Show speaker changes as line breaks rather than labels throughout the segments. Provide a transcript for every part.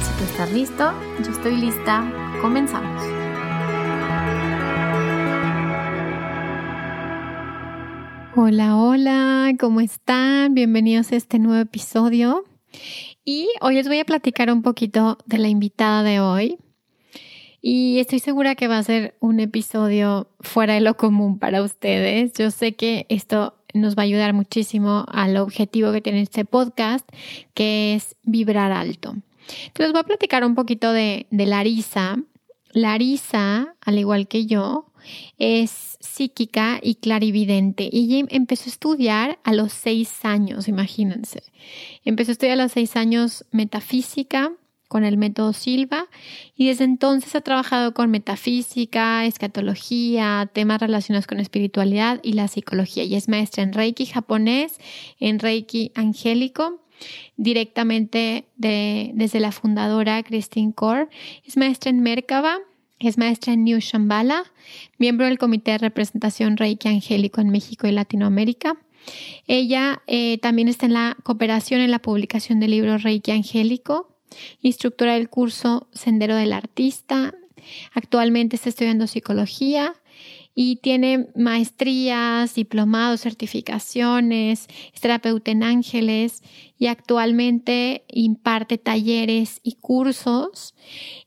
Si tú estás listo, yo estoy lista, comenzamos. Hola, hola, ¿cómo están? Bienvenidos a este nuevo episodio. Y hoy les voy a platicar un poquito de la invitada de hoy. Y estoy segura que va a ser un episodio fuera de lo común para ustedes. Yo sé que esto nos va a ayudar muchísimo al objetivo que tiene este podcast, que es vibrar alto. Entonces voy a platicar un poquito de, de Larisa. Larisa, al igual que yo, es psíquica y clarividente. Y ella empezó a estudiar a los seis años, imagínense. Empezó a estudiar a los seis años metafísica con el método Silva y desde entonces ha trabajado con metafísica, escatología, temas relacionados con espiritualidad y la psicología. Y es maestra en Reiki japonés, en Reiki angélico directamente desde la fundadora Christine Kaur. Es maestra en Merkaba, es maestra en New Shambhala, miembro del Comité de Representación Reiki Angélico en México y Latinoamérica. Ella eh, también está en la cooperación en la publicación del libro Reiki Angélico, instructora del curso Sendero del Artista. Actualmente está estudiando psicología y tiene maestrías, diplomados, certificaciones, es terapeuta en ángeles y actualmente imparte talleres y cursos.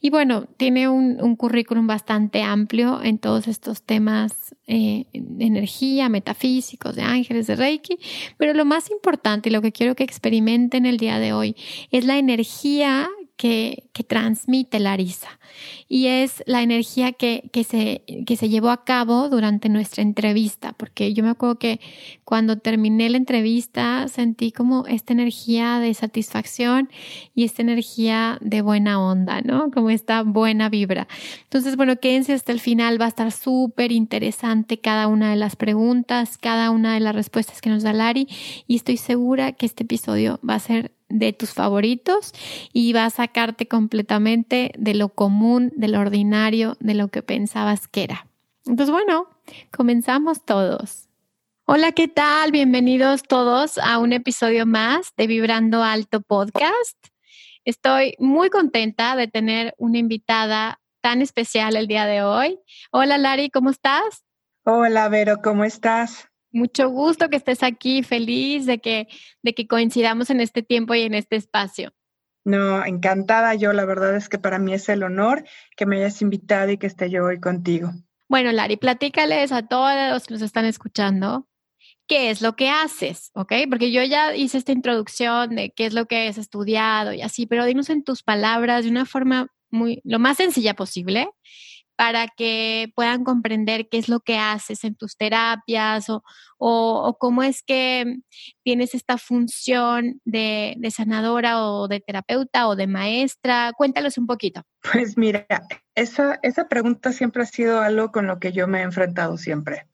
Y bueno, tiene un, currículum bastante amplio en todos estos temas eh, de energía, metafísicos, de ángeles, de Reiki. Pero lo más importante y lo que quiero que experimenten el día de hoy es la energía que, transmite Larisa y es la energía que, se, que se llevó a cabo durante nuestra entrevista, porque yo me acuerdo que cuando terminé la entrevista sentí como esta energía de satisfacción y esta energía de buena onda, ¿no? Como esta buena vibra. Entonces, bueno, quédense hasta el final, va a estar súper interesante cada una de las preguntas, cada una de las respuestas que nos da Lari y estoy segura que este episodio va a ser de tus favoritos y va a sacarte completamente de lo común, de lo ordinario, de lo que pensabas que era. Entonces, bueno, comenzamos todos. Hola, ¿qué tal? Bienvenidos todos a un episodio más de Vibrando Alto Podcast. Estoy muy contenta de tener una invitada tan especial el día de hoy. Hola, Lari, ¿cómo estás?
Hola, Vero, ¿cómo estás?
Mucho gusto que estés aquí, feliz de que, de que coincidamos en este tiempo y en este espacio.
No, encantada yo, la verdad es que para mí es el honor que me hayas invitado y que esté yo hoy contigo.
Bueno, Lari, platícales a todos los que nos están escuchando qué es lo que haces, ¿ok? Porque yo ya hice esta introducción de qué es lo que has estudiado y así, pero dinos en tus palabras de una forma muy, lo más sencilla posible, para que puedan comprender qué es lo que haces en tus terapias o, cómo es que tienes esta función de, sanadora o de terapeuta o de maestra. Cuéntalos un poquito.
Pues mira, esa, esa pregunta siempre ha sido algo con lo que yo me he enfrentado siempre,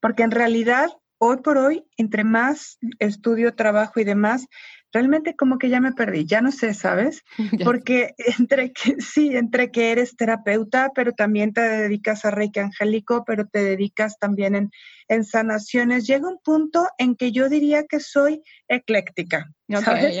porque en realidad hoy por hoy, entre más estudio, trabajo y demás, realmente como que ya me perdí, ya no sé, ¿sabes? Porque entre que, sí, entre que eres terapeuta, pero también te dedicas a Reiki Angélico, pero te dedicas también en, en sanaciones, llega un punto en que yo diría que soy ecléctica, ¿sabes?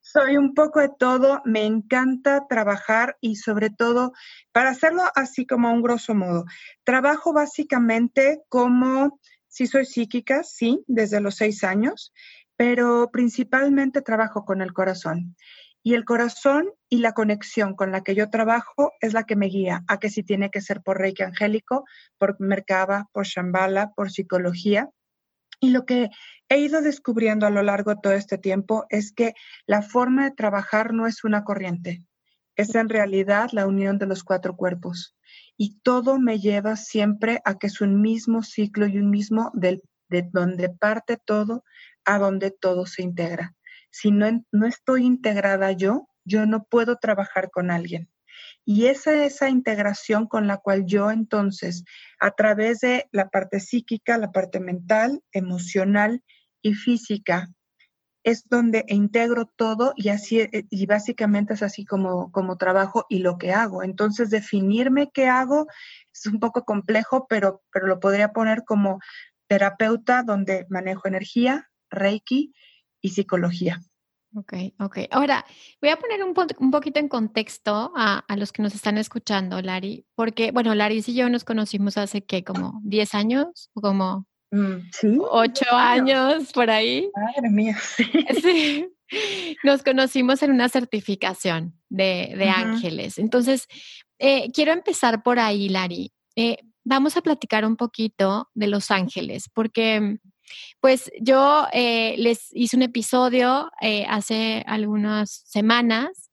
Soy un poco de todo, me encanta trabajar y sobre todo, para hacerlo así como a un grosso modo, trabajo básicamente como, si soy psíquica, sí, desde los seis años, pero principalmente trabajo con el corazón. Y el corazón y la conexión con la que yo trabajo es la que me guía a que si tiene que ser por Reiki angélico, por Merkaba, por Shambhala, por psicología. Y lo que he ido descubriendo a lo largo de todo este tiempo es que la forma de trabajar no es una corriente, es en realidad la unión de los cuatro cuerpos. Y todo me lleva siempre a que es un mismo ciclo y un mismo del, de donde parte todo a donde todo se integra. Si no, no estoy integrada yo, yo no puedo trabajar con alguien. Y esa, esa integración con la cual yo entonces, a través de la parte psíquica, la parte mental, emocional y física, es donde integro todo y así eh, y básicamente es así como, como trabajo y lo que hago. Entonces, definirme qué hago es un poco complejo, pero, pero lo podría poner como terapeuta donde manejo energía, reiki y psicología.
Ok, ok. Ahora, voy a poner un, un poquito en contexto a, a, los que nos están escuchando, Lari, porque, bueno, Lari y yo nos conocimos hace, ¿qué? Como 10 años o como mm, ¿Sí? 8 años por ahí.
Madre mía, sí.
sí. Nos conocimos en una certificación de, de ángeles. Entonces, eh, quiero empezar por ahí, Lari. Eh, vamos a platicar un poquito de los ángeles, porque pues yo eh, les hice un episodio eh, hace algunas semanas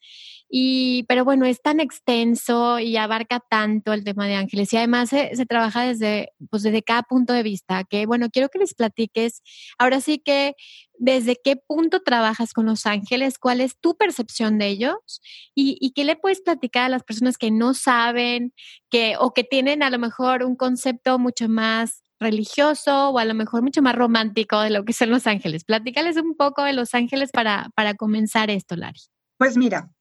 y, pero bueno, es tan extenso y abarca tanto el tema de ángeles y además se, trabaja desde, pues desde cada punto de vista, que bueno, quiero que les platiques ahora sí que desde qué punto trabajas con los ángeles, cuál es tu percepción de ellos y, y qué le puedes platicar a las personas que no saben que, o que tienen a lo mejor un concepto mucho más religioso o a lo mejor mucho más romántico de lo que son Los Ángeles. Platícales un poco de Los Ángeles para, para comenzar esto, Lari.
Pues mira,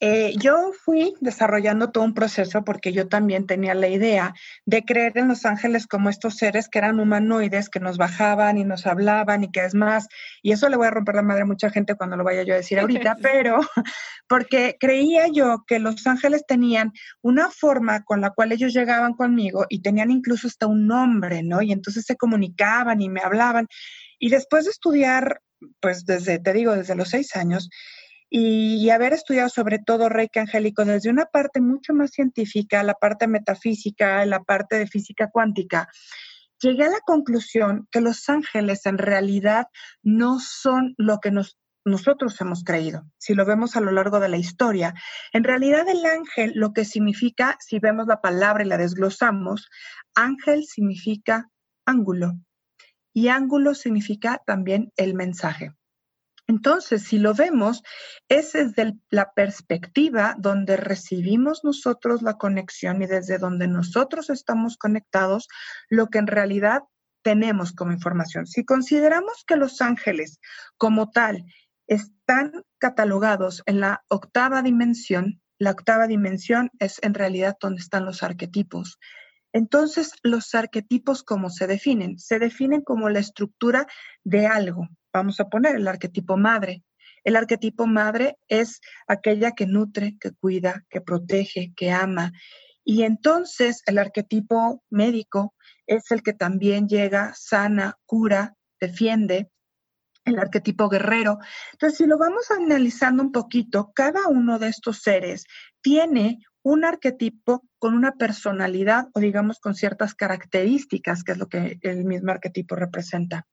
eh, yo fui desarrollando todo un proceso porque yo también tenía la idea de creer en los ángeles como estos seres que eran humanoides, que nos bajaban y nos hablaban y que es más, y eso le voy a romper la madre a mucha gente cuando lo vaya yo a decir ahorita, pero porque creía yo que los ángeles tenían una forma con la cual ellos llegaban conmigo y tenían incluso hasta un nombre, ¿no? Y entonces se comunicaban y me hablaban. Y después de estudiar, pues desde, te digo, desde los seis años, y, haber estudiado sobre todo Reiki Angélico desde una parte mucho más científica, la parte metafísica, la parte de física cuántica, llegué a la conclusión que los ángeles en realidad no son lo que nosotros hemos creído. Si lo vemos a lo largo de la historia, en realidad el ángel lo que significa, si vemos la palabra y la desglosamos, ángel significa ángulo y ángulo significa también el mensaje. Entonces, si lo vemos, es desde la perspectiva donde recibimos nosotros la conexión y desde donde nosotros estamos conectados, lo que en realidad tenemos como información. Si consideramos que los ángeles como tal están catalogados en la octava dimensión, la octava dimensión es en realidad donde están los arquetipos. Entonces, los arquetipos, ¿cómo se definen? Se definen como la estructura de algo, vamos a poner el arquetipo madre. El arquetipo madre es aquella que nutre, que cuida, que protege, que ama. Y entonces el arquetipo médico es el que también llega, sana, cura, defiende. El arquetipo guerrero. Entonces, si lo vamos analizando un poquito, cada uno de estos seres tiene un arquetipo con una personalidad o digamos con ciertas características, que es lo que el mismo arquetipo representa.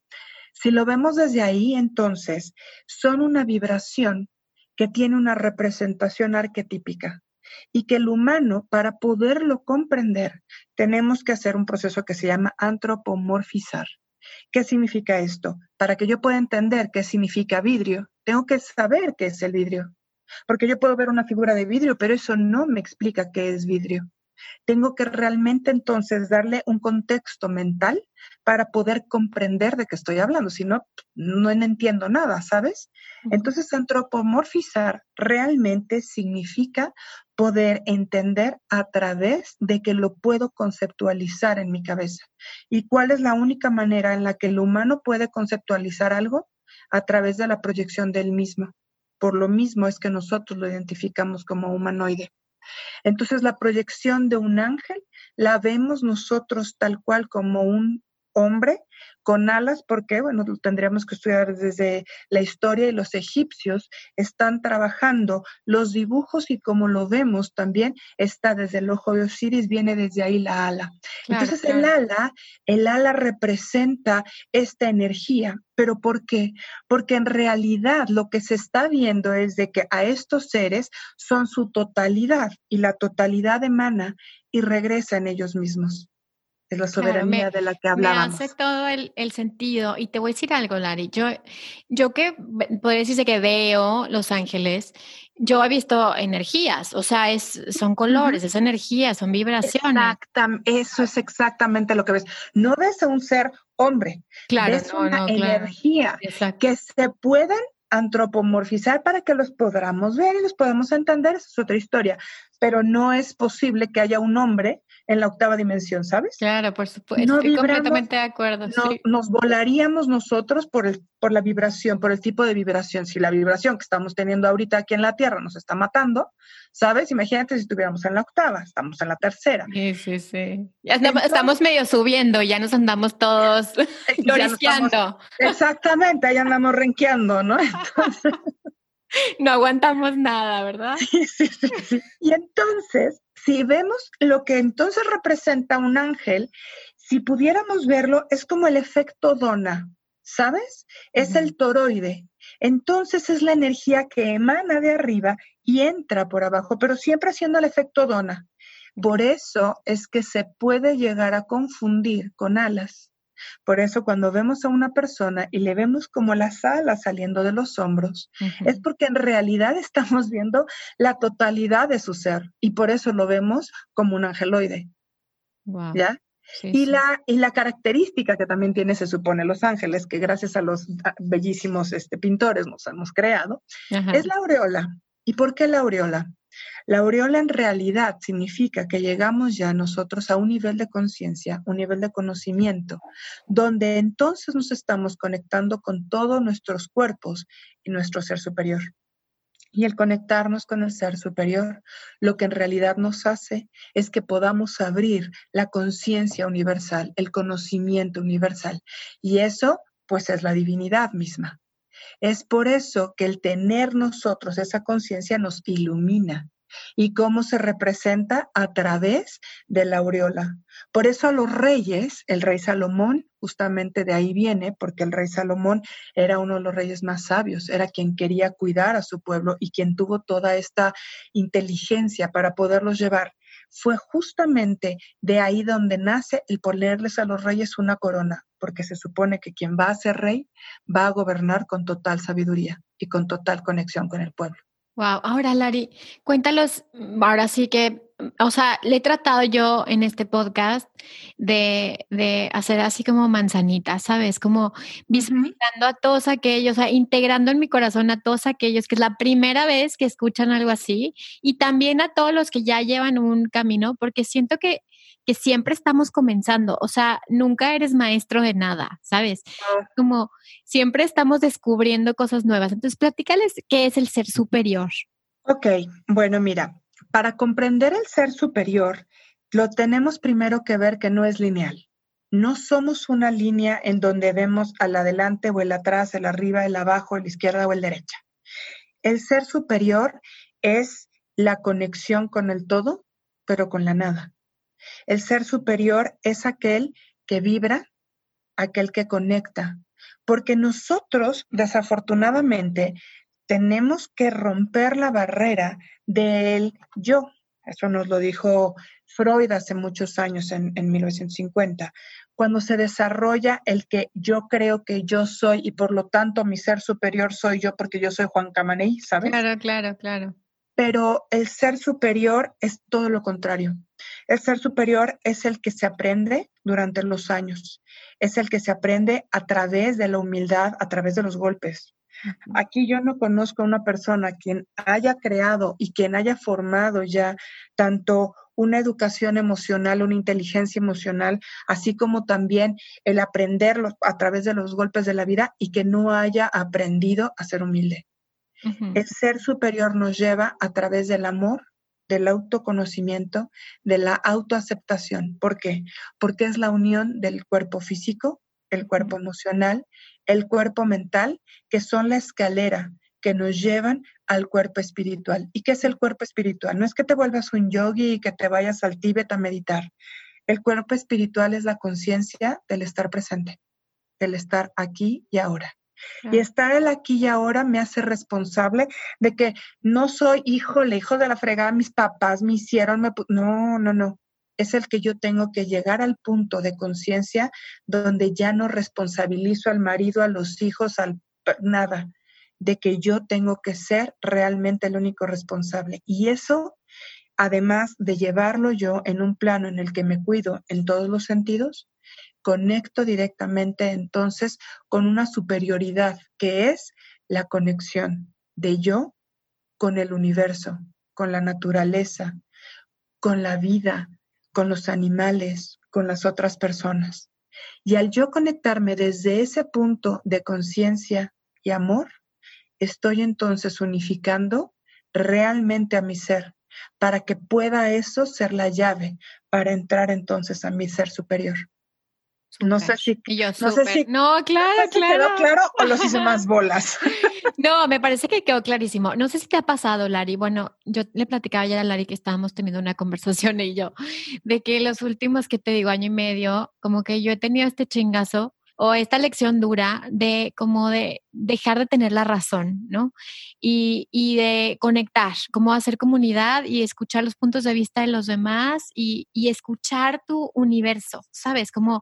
Si lo vemos desde ahí, entonces, son una vibración que tiene una representación arquetípica y que el humano, para poderlo comprender, tenemos que hacer un proceso que se llama antropomorfizar. ¿Qué significa esto? Para que yo pueda entender qué significa vidrio, tengo que saber qué es el vidrio. Porque yo puedo ver una figura de vidrio, pero eso no me explica qué es vidrio. Tengo que realmente entonces darle un contexto mental para poder comprender de qué estoy hablando, si no, no entiendo nada, ¿sabes? Entonces, antropomorfizar realmente significa poder entender a través de que lo puedo conceptualizar en mi cabeza. ¿Y cuál es la única manera en la que el humano puede conceptualizar algo? A través de la proyección del mismo. Por lo mismo es que nosotros lo identificamos como humanoide. Entonces la proyección de un ángel la vemos nosotros tal cual como un hombre con alas, porque, bueno, tendríamos que estudiar desde la historia y los egipcios están trabajando los dibujos y como lo vemos también está desde el ojo de Osiris, viene desde ahí la ala. Entonces el ala, el ala representa esta energía, pero ¿por qué? Porque en realidad lo que se está viendo es de que a estos seres son su totalidad y la totalidad emana y regresa en ellos mismos es la soberanía de la que hablábamos.
Me hace todo el, sentido. Y te voy a decir algo, Lari. Yo, yo que podría decirse que veo Los Ángeles, yo he visto energías, o sea, es, son colores, es energía, son vibraciones.
Exactamente, eso es exactamente lo que ves. No ves a un ser hombre, claro, ves una energía que se pueden antropomorfizar para que los podamos ver y los podamos entender, esa es otra historia, pero no es posible que haya un hombre en la octava dimensión, ¿sabes?
Claro, por supuesto, estoy completamente de acuerdo.
Nos volaríamos nosotros por, el, por la vibración, por el tipo de vibración. Si la vibración que estamos teniendo ahorita aquí en la Tierra nos está matando, ¿sabes? Imagínate si estuviéramos en la octava, estamos en la tercera.
Sí, sí, sí. Ya estamos, medio subiendo, ya nos andamos todos florisqueando.
exactamente, ahí andamos renqueando, ¿no?
no aguantamos nada, ¿verdad?
Sí, sí, sí. Y entonces, si vemos lo que entonces representa un ángel, si pudiéramos verlo, es como el efecto dona, ¿sabes? Es el toroide. Entonces es la energía que emana de arriba y entra por abajo, pero siempre haciendo el efecto dona. Por eso es que se puede llegar a confundir con alas. Por eso cuando vemos a una persona y le vemos como las alas saliendo de los hombros, es porque en realidad estamos viendo la totalidad de su ser y por eso lo vemos como un angeloide. ¿Ya? y, La, y la característica que también tiene, se supone, los ángeles, que gracias a los bellísimos este, pintores nos hemos creado, es la aureola. ¿Y por qué la aureola? La aureola en realidad significa que llegamos ya nosotros a un nivel de conciencia, un nivel de conocimiento, donde entonces nos estamos conectando con todos nuestros cuerpos y nuestro ser superior. Y el conectarnos con el ser superior, lo que en realidad nos hace es que podamos abrir la conciencia universal, el conocimiento universal. Y eso, pues, es la divinidad misma. Es por eso que el tener nosotros esa conciencia nos ilumina. ¿Y cómo se representa? A través de la aureola. Por eso a los reyes, el rey Salomón, justamente de ahí viene, porque el rey Salomón era uno de los reyes más sabios, era quien quería cuidar a su pueblo y quien tuvo toda esta inteligencia para poderlos llevar. Fue justamente de ahí donde nace el ponerles a los reyes una corona, porque se supone que quien va a ser rey va a gobernar con total sabiduría y con total conexión con el pueblo.
Wow, ahora Lari, cuéntalos, mm, ahora sí que, o sea, le he tratado yo en este podcast de, de hacer así como manzanitas, ¿sabes? Como visualizando a todos aquellos, o sea, integrando en mi corazón a todos aquellos que es la primera vez que escuchan algo así y también a todos los que ya llevan un camino, porque siento que que siempre estamos comenzando, o sea, nunca eres maestro de nada, ¿sabes? Como siempre estamos descubriendo cosas nuevas. Entonces, platícales qué es el ser superior.
Ok, bueno, mira, para comprender el ser superior, lo tenemos primero que ver que no es lineal. No somos una línea en donde vemos al adelante o el atrás, el arriba, el abajo, el izquierda o el derecha. El ser superior es la conexión con el todo, pero con la nada. El ser superior es aquel que vibra, aquel que conecta, porque nosotros, desafortunadamente, tenemos que romper la barrera del yo. Eso nos lo dijo Freud hace muchos años, en, 1950, cuando se desarrolla el que yo creo que yo soy y por lo tanto mi ser superior soy yo porque yo soy Juan Camaney, ¿sabes?
Claro, claro, claro.
Pero el ser superior es todo lo contrario. El ser superior es el que se aprende durante los años, es el que se aprende a través de la humildad, a través de los golpes. Aquí yo no conozco a una persona quien haya creado y quien haya formado ya tanto una educación emocional, una inteligencia emocional, así como también el aprenderlo a través de los golpes de la vida y que no haya aprendido a ser humilde. El ser superior nos lleva a través del amor, del autoconocimiento, de la autoaceptación. ¿Por qué? Porque es la unión del cuerpo físico, el cuerpo emocional, el cuerpo mental, que son la escalera que nos llevan al cuerpo espiritual. ¿Y qué es el cuerpo espiritual? No es que te vuelvas un yogi y que te vayas al Tíbet a meditar. El cuerpo espiritual es la conciencia del estar presente, del estar aquí y ahora. Y estar el aquí y ahora me hace responsable de que no soy hijo, el hijo de la fregada, mis papás me hicieron, me no, no, no. Es el que yo tengo que llegar al punto de conciencia donde ya no responsabilizo al marido, a los hijos, al nada, de que yo tengo que ser realmente el único responsable. Y eso, además de llevarlo yo en un plano en el que me cuido en todos los sentidos, conecto directamente entonces con una superioridad que es la conexión de yo con el universo, con la naturaleza, con la vida, con los animales, con las otras personas. Y al yo conectarme desde ese punto de conciencia y amor, estoy entonces unificando realmente a mi ser para que pueda eso ser la llave para entrar entonces a mi ser superior. No sé si.
no, sé si, no, claro, claro.
¿Quedó claro o los hice más bolas?
no, me parece que quedó clarísimo. No sé si te ha pasado, Lari. Bueno, yo le platicaba ayer a Lari que estábamos teniendo una conversación y yo, de que los últimos que te digo, año y medio, como que yo he tenido este chingazo o esta lección dura de como de dejar de tener la razón, ¿no? Y, y de conectar, como hacer comunidad y escuchar los puntos de vista de los demás y, y escuchar tu universo, ¿sabes? Como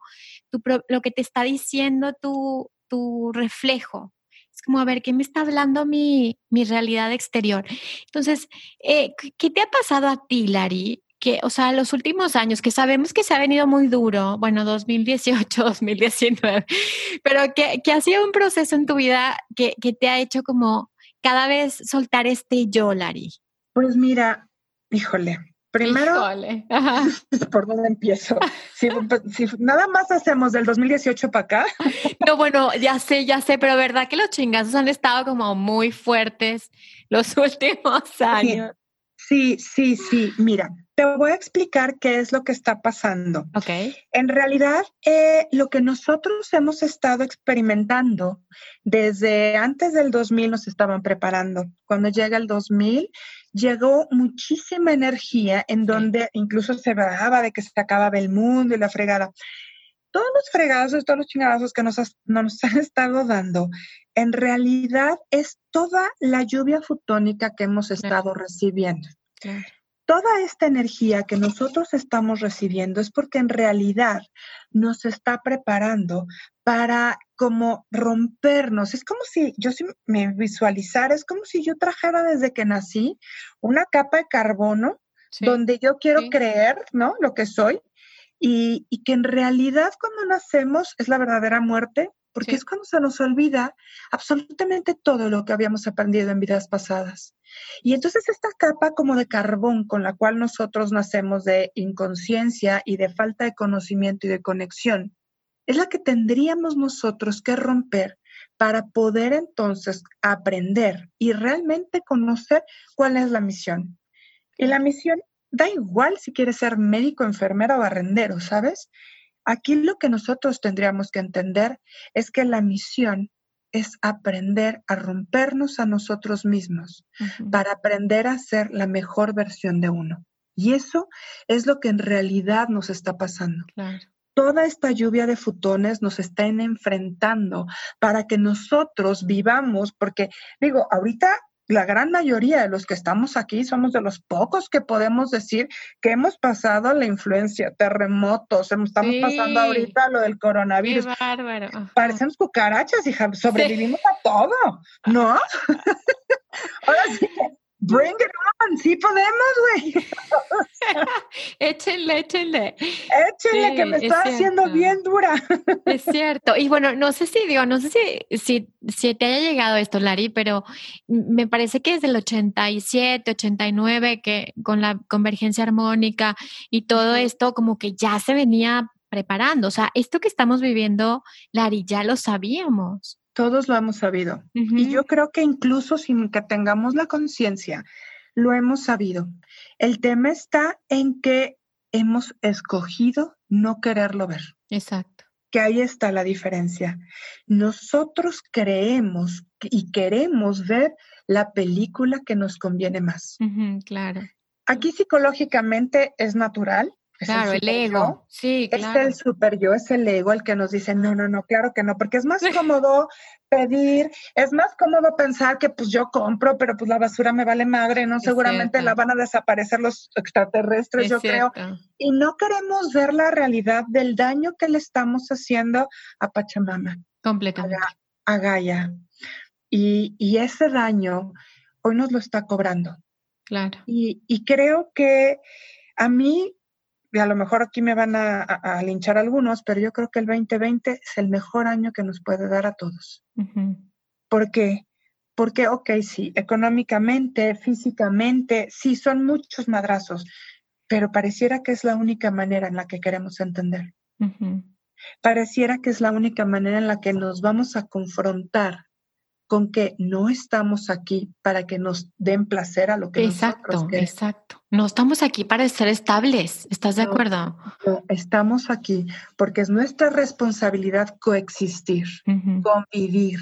tu, lo que te está diciendo tu, tu reflejo, es como, a ver, ¿qué me está hablando mi, mi realidad exterior? Entonces, eh, ¿qué te ha pasado a ti, Lari, que, o sea, los últimos años, que sabemos que se ha venido muy duro, bueno, 2018, 2019, pero que, que ha sido un proceso en tu vida que, que te ha hecho como cada vez soltar este yo, Lari.
Pues mira, híjole, primero, híjole. ¿por dónde empiezo? Si, si, nada más hacemos del 2018 para acá.
No, bueno, ya sé, ya sé, pero verdad que los chingazos han estado como muy fuertes los últimos años.
Sí, sí, sí. Mira, te voy a explicar qué es lo que está pasando.
Okay.
En realidad, eh, lo que nosotros hemos estado experimentando desde antes del 2000 nos estaban preparando. Cuando llega el 2000, llegó muchísima energía en donde incluso se hablaba de que se acababa el mundo y la fregada. Todos los fregados, todos los chingadazos que nos, nos han estado dando, en realidad es toda la lluvia fotónica que hemos estado recibiendo. Claro toda esta energía que nosotros estamos recibiendo es porque en realidad nos está preparando para como rompernos. Es como si yo si me visualizara, es como si yo trajera desde que nací una capa de carbono donde yo quiero creer, ¿no? Lo que soy. Y, y, que en realidad cuando nacemos es la verdadera muerte, porque es cuando se nos olvida absolutamente todo lo que habíamos aprendido en vidas pasadas. Y entonces esta capa como de carbón con la cual nosotros nacemos de inconsciencia y de falta de conocimiento y de conexión, es la que tendríamos nosotros que romper para poder entonces aprender y realmente conocer cuál es la misión. Y la misión da igual si quieres ser médico, enfermera o barrendero, ¿sabes? Aquí lo que nosotros tendríamos que entender es que la misión es aprender a rompernos a nosotros mismos para aprender a ser la mejor versión de uno. Y eso es lo que en realidad nos está pasando. Toda esta lluvia de futones nos están enfrentando para que nosotros vivamos, porque digo, ahorita la gran mayoría de los que estamos aquí somos de los pocos que podemos decir que hemos pasado la influencia, terremotos, estamos pasando ahorita lo del coronavirus.
Qué bárbaro.
Parecemos cucarachas, hija, sobrevivimos a todo, ¿no? Ahora sí Bring it on, sí podemos, güey.
échenle, échenle.
Échenle, que me está haciendo bien dura.
es cierto. Y bueno, no sé si, digo, no sé si, si, si te haya llegado esto, Lari, pero me parece que desde el 87, 89, que con la convergencia armónica y todo esto, como que ya se venía preparando. O sea, esto que estamos viviendo, Lari, ya lo sabíamos.
Todos lo hemos sabido. Y yo creo que incluso sin que tengamos la conciencia, lo hemos sabido. El tema está en que hemos escogido no quererlo ver.
Exacto.
Que ahí está la diferencia. Nosotros creemos y queremos ver la película que nos conviene más.
claro.
Aquí psicológicamente es natural
claro, el, ego. Sí,
claro. Es el super yo, es el ego el que nos dice, no, no, no, claro que no, porque es más cómodo pedir, es más cómodo pensar que pues yo compro, pero pues la basura me vale madre, ¿no? Seguramente la van a desaparecer los extraterrestres, yo creo. Y no queremos ver la realidad del daño que le estamos haciendo a Pachamama.
Completamente.
A, Gaia. Y, y, ese daño hoy nos lo está cobrando.
Claro.
Y, y creo que a mí y a lo mejor aquí me van a, linchar algunos, pero yo creo que el 2020 es el mejor año que nos puede dar a todos. ¿Por qué? Porque, ok, sí, económicamente, físicamente, sí, son muchos madrazos, pero pareciera que es la única manera en la que queremos entender. Pareciera que es la única manera en la que nos vamos a confrontar con que no estamos aquí para que nos den placer a lo que
exacto,
nosotros
queremos. Exacto, No estamos aquí para ser estables, ¿estás de acuerdo?
No, estamos aquí porque es nuestra responsabilidad coexistir, convivir,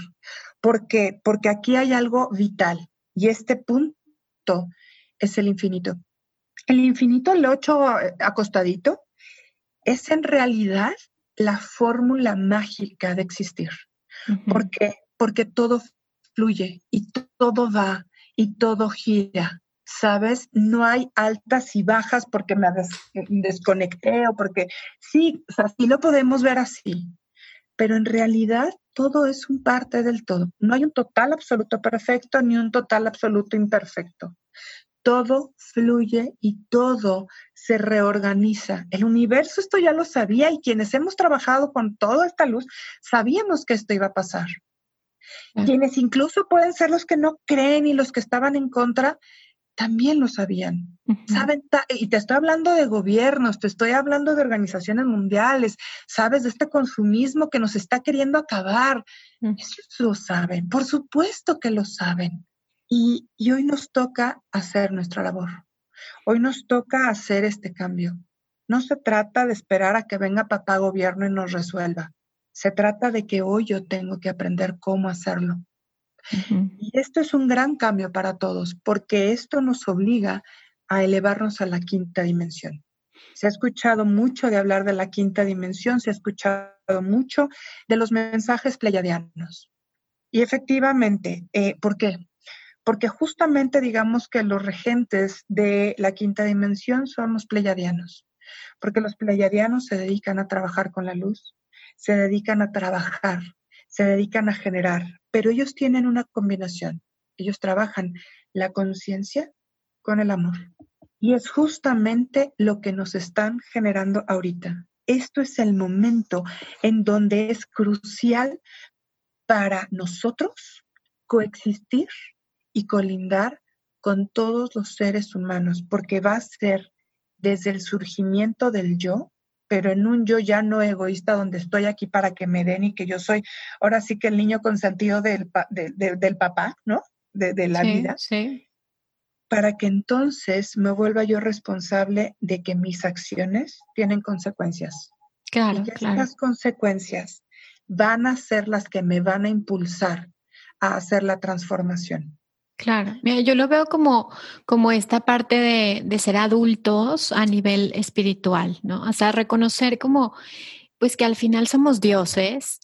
porque, porque aquí hay algo vital y este punto es el infinito. El infinito, el ocho eh, acostadito, es en realidad la fórmula mágica de existir. Porque porque todo fluye y todo va y todo gira. ¿Sabes? No hay altas y bajas porque me desconecté o porque sí, o sea, sí lo podemos ver así, pero en realidad todo es un parte del todo. No hay un total absoluto perfecto ni un total absoluto imperfecto. Todo fluye y todo se reorganiza. El universo esto ya lo sabía y quienes hemos trabajado con toda esta luz sabíamos que esto iba a pasar. Quienes incluso pueden ser los que no creen y los que estaban en contra, también lo sabían. Saben, y te estoy hablando de gobiernos, te estoy hablando de organizaciones mundiales, sabes, de este consumismo que nos está queriendo acabar. Eso lo saben, por supuesto que lo saben. Y, y hoy nos toca hacer nuestra labor. Hoy nos toca hacer este cambio. No se trata de esperar a que venga papá gobierno y nos resuelva. Se trata de que hoy yo tengo que aprender cómo hacerlo. Y esto es un gran cambio para todos, porque esto nos obliga a elevarnos a la quinta dimensión. Se ha escuchado mucho de hablar de la quinta dimensión, se ha escuchado mucho de los mensajes pleiadianos. Y efectivamente, eh, ¿por qué? Porque justamente digamos que los regentes de la quinta dimensión son los pleiadianos, porque los pleiadianos se dedican a trabajar con la luz, se dedican a trabajar, se dedican a generar, pero ellos tienen una combinación. Ellos trabajan la conciencia con el amor. Y es justamente lo que nos están generando ahorita. Esto es el momento en donde es crucial para nosotros coexistir y colindar con todos los seres humanos, porque va a ser desde el surgimiento del yo pero en un yo ya no egoísta donde estoy aquí para que me den y que yo soy ahora sí que el niño consentido del, del papá, ¿no? De, la vida.
Sí.
Para que entonces me vuelva yo responsable de que mis acciones tienen consecuencias.
Claro,
y
claro.
Esas consecuencias van a ser las que me van a impulsar a hacer la transformación.
Claro, mira, yo lo veo como, como esta parte de, de ser adultos a nivel espiritual, ¿no? O sea, reconocer como pues que al final somos dioses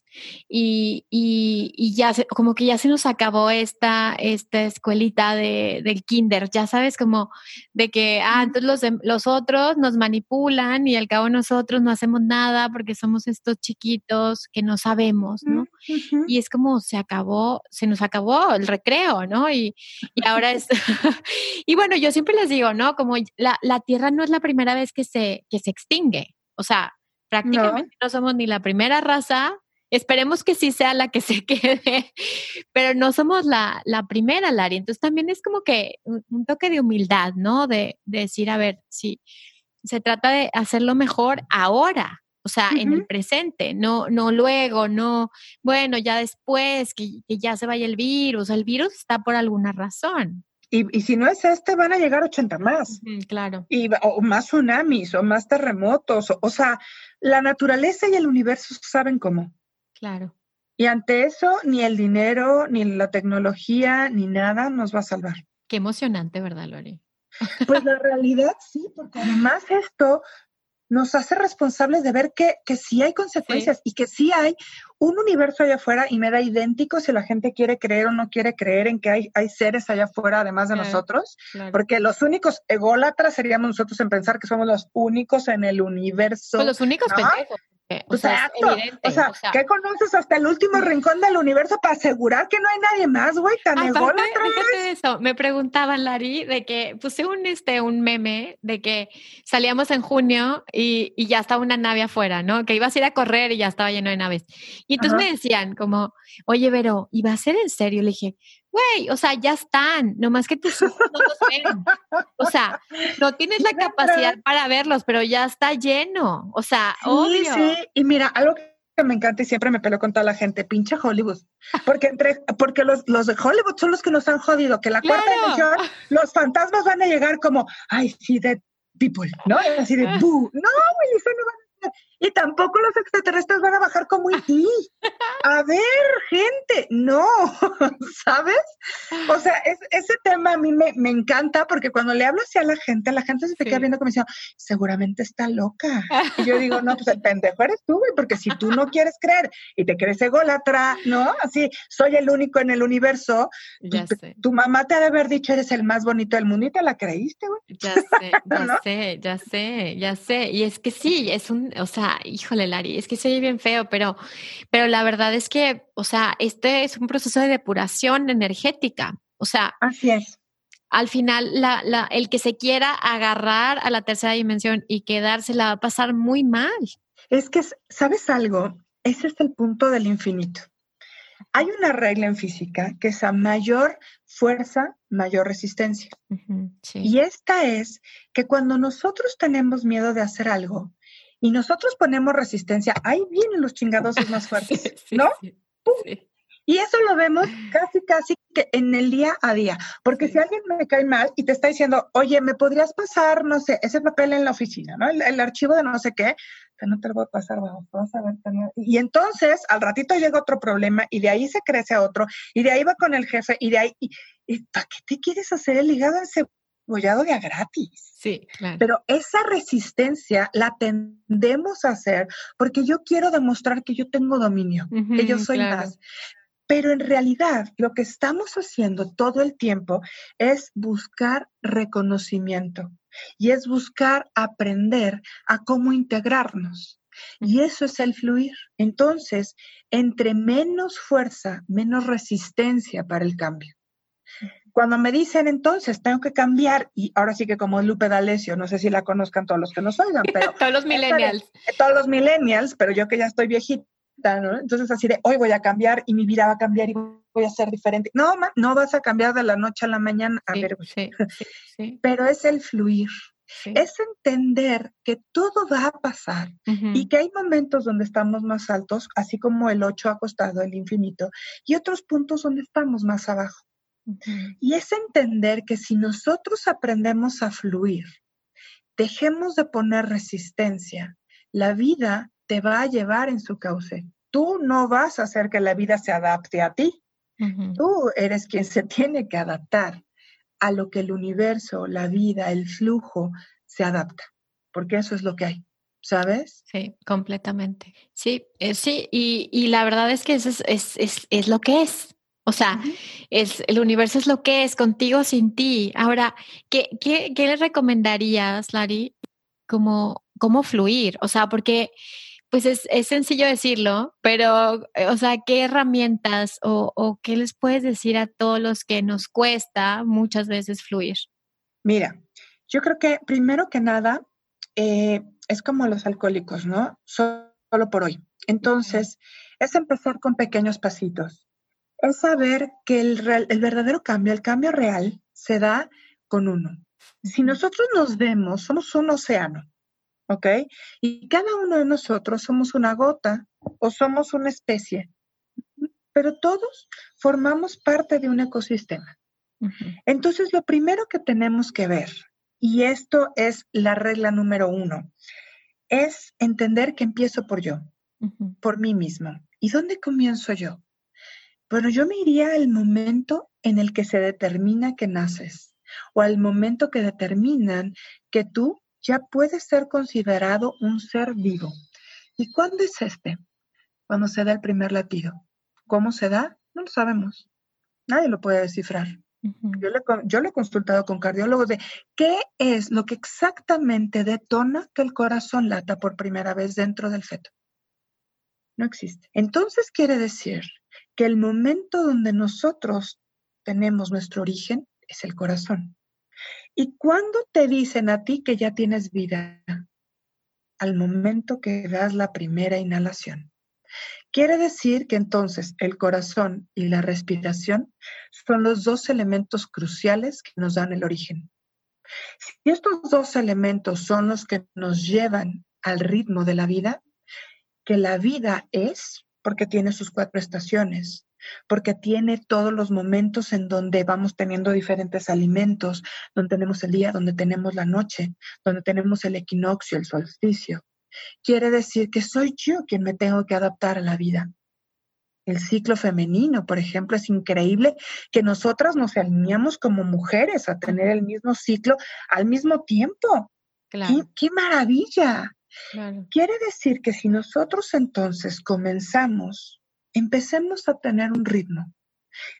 y, y, ya como que ya se nos acabó esta, esta escuelita de, del kinder, ya sabes, como de que, ah, entonces los, los otros nos manipulan y al cabo nosotros no hacemos nada porque somos estos chiquitos que no sabemos, ¿no? Y es como se acabó, se nos acabó el recreo, ¿no? Y, y ahora es, y bueno, yo siempre les digo, ¿no? Como la, la Tierra no es la primera vez que se, que se extingue, o sea, Prácticamente no. somos ni la primera raza. Esperemos que sí sea la que se quede, pero no somos la, la primera, Lari. Entonces también es como que un, toque de humildad, ¿no? De, decir, a ver, sí, se trata de hacerlo mejor ahora, o sea, en el presente, no, no luego, no, bueno, ya después, que, que, ya se vaya el virus. El virus está por alguna razón.
Y, si no es este, van a llegar 80 más.
claro.
Y, o más tsunamis, o más terremotos. O, sea, la naturaleza y el universo saben cómo.
Claro.
Y ante eso, ni el dinero, ni la tecnología, ni nada nos va a salvar.
Qué emocionante, ¿verdad, Lori?
Pues la realidad sí, porque además esto nos hace responsables de ver que, que sí hay consecuencias y que sí hay un universo allá afuera y me da idéntico si la gente quiere creer o no quiere creer en que hay, hay seres allá afuera además de nosotros, porque los únicos ególatras seríamos nosotros en pensar que somos los únicos en el universo.
Pues los únicos pendejos,
o, sea, o, sea, ¿qué conoces hasta el último rincón del universo para asegurar que no hay nadie más, güey? Tan
eso, me preguntaban, Lari, de que puse un, este, un meme de que salíamos en junio y, y, ya estaba una nave afuera, ¿no? Que ibas a ir a correr y ya estaba lleno de naves. Y entonces me decían como, oye, Vero, ¿y va a ser en serio? Le dije, güey, o sea, ya están, nomás que tus ojos no los ven. O sea, no tienes la capacidad para verlos, pero ya está lleno. O sea, sí, obvio. Sí,
y mira, algo que me encanta y siempre me pelo con toda la gente, pinche Hollywood. Porque entre, porque los, los de Hollywood son los que nos han jodido, que la cuarta dimensión, los fantasmas van a llegar como, ay, sí, de people, ¿no? Así de, boo. No, güey, eso no van y tampoco los extraterrestres van a bajar como ti. A ver, gente, no, ¿sabes? O sea, ese tema a mí me, encanta porque cuando le hablo así a la gente, la gente se te queda viendo como diciendo, seguramente está loca. Y yo digo, no, pues el pendejo eres tú, güey, porque si tú no quieres creer y te crees ególatra, ¿no? Así, soy el único en el universo. Ya tu, sé. tu mamá te ha de haber dicho, eres el más bonito del mundo y te la creíste, güey.
Ya sé, ya sé, ya sé, ya sé. Y es que sí, es un, o sea, híjole, Lari, es que se oye bien feo, pero, pero la verdad es que, o sea, este es un proceso de depuración energética. O sea,
así es.
Al final, la, la, el que se quiera agarrar a la tercera dimensión y quedarse la va a pasar muy mal.
Es que, ¿sabes algo? Ese es el punto del infinito. Hay una regla en física que es a mayor fuerza, mayor resistencia. Y esta es que cuando nosotros tenemos miedo de hacer algo, y nosotros ponemos resistencia, ahí vienen los chingados más fuertes, ¿no? Y eso lo vemos casi, casi que en el día a día. Porque si alguien me cae mal y te está diciendo, oye, ¿me podrías pasar, no sé, ese papel en la oficina, ¿no? El, archivo de no sé qué, que no te lo voy a pasar, vamos, vamos a ver. Y entonces, al ratito llega otro problema y de ahí se crece a otro y de ahí va con el jefe y de ahí, y, ¿para qué te quieres hacer el hígado en bollado de a gratis.
Sí, claro.
Pero esa resistencia la tendemos a hacer porque yo quiero demostrar que yo tengo dominio, que yo soy más. Pero en realidad lo que estamos haciendo todo el tiempo es buscar reconocimiento y es buscar aprender a cómo integrarnos. Y eso es el fluir. Entonces, entre menos fuerza, menos resistencia para el cambio. Cuando me dicen entonces tengo que cambiar, y ahora sí que como Lupe D'Alessio, no sé si la conozcan todos los que nos oigan, pero...
todos los millennials.
todos los millennials, pero yo que ya estoy viejita, ¿no? Entonces así de, hoy voy a cambiar y mi vida va a cambiar y voy a ser diferente. No, no vas a cambiar de la noche a la mañana. A ver, sí, sí, pero es el fluir. Es entender que todo va a pasar y que hay momentos donde estamos más altos, así como el 8 acostado, el infinito, y otros puntos donde estamos más abajo. Y es entender que si nosotros aprendemos a fluir, dejemos de poner resistencia, la vida te va a llevar en su cauce. Tú no vas a hacer que la vida se adapte a ti. Tú eres quien se tiene que adaptar a lo que el universo, la vida, el flujo se adapta, porque eso es lo que hay. ¿Sabes?
Sí, completamente. Sí, eh, sí, y, la verdad es que eso es, es lo que es. O sea, es, el universo es lo que es, contigo sin ti. Ahora, ¿qué, qué, qué le recomendarías, Lari, como cómo fluir? O sea, porque pues es, es, sencillo decirlo, pero, eh, o sea, ¿qué herramientas o, o, qué les puedes decir a todos los que nos cuesta muchas veces fluir?
Mira, yo creo que primero que nada eh, es como los alcohólicos, ¿no? Solo por hoy. Entonces, es empezar con pequeños pasitos es saber que el, el verdadero cambio, el cambio real, se da con uno. Si nosotros nos vemos, somos un océano, ¿ok? Y cada uno de nosotros somos una gota o somos una especie, pero todos formamos parte de un ecosistema. Entonces, lo primero que tenemos que ver, y esto es la regla número uno, es entender que empiezo por yo, por mí mismo. ¿Y dónde comienzo yo? Bueno, yo me iría al momento en el que se determina que naces o al momento que determinan que tú ya puedes ser considerado un ser vivo. ¿Y cuándo es este? Cuando se da el primer latido. ¿Cómo se da? No lo sabemos. Nadie lo puede descifrar. yo, yo lo he consultado con cardiólogos de qué es lo que exactamente detona que el corazón lata por primera vez dentro del feto. No existe. Entonces quiere decir que el momento donde nosotros tenemos nuestro origen es el corazón. ¿Y cuándo te dicen a ti que ya tienes vida? Al momento que das la primera inhalación. Quiere decir que entonces el corazón y la respiración son los dos elementos cruciales que nos dan el origen. Si estos dos elementos son los que nos llevan al ritmo de la vida, que la vida es, porque tiene sus cuatro estaciones, porque tiene todos los momentos en donde vamos teniendo diferentes alimentos, donde tenemos el día, donde tenemos la noche, donde tenemos el equinoccio, el solsticio. Quiere decir que soy yo quien me tengo que adaptar a la vida. El ciclo femenino, por ejemplo, es increíble que nosotras nos alineamos como mujeres a tener el mismo ciclo al mismo tiempo. qué maravilla! Quiere decir que si nosotros entonces comenzamos, empecemos a tener un ritmo,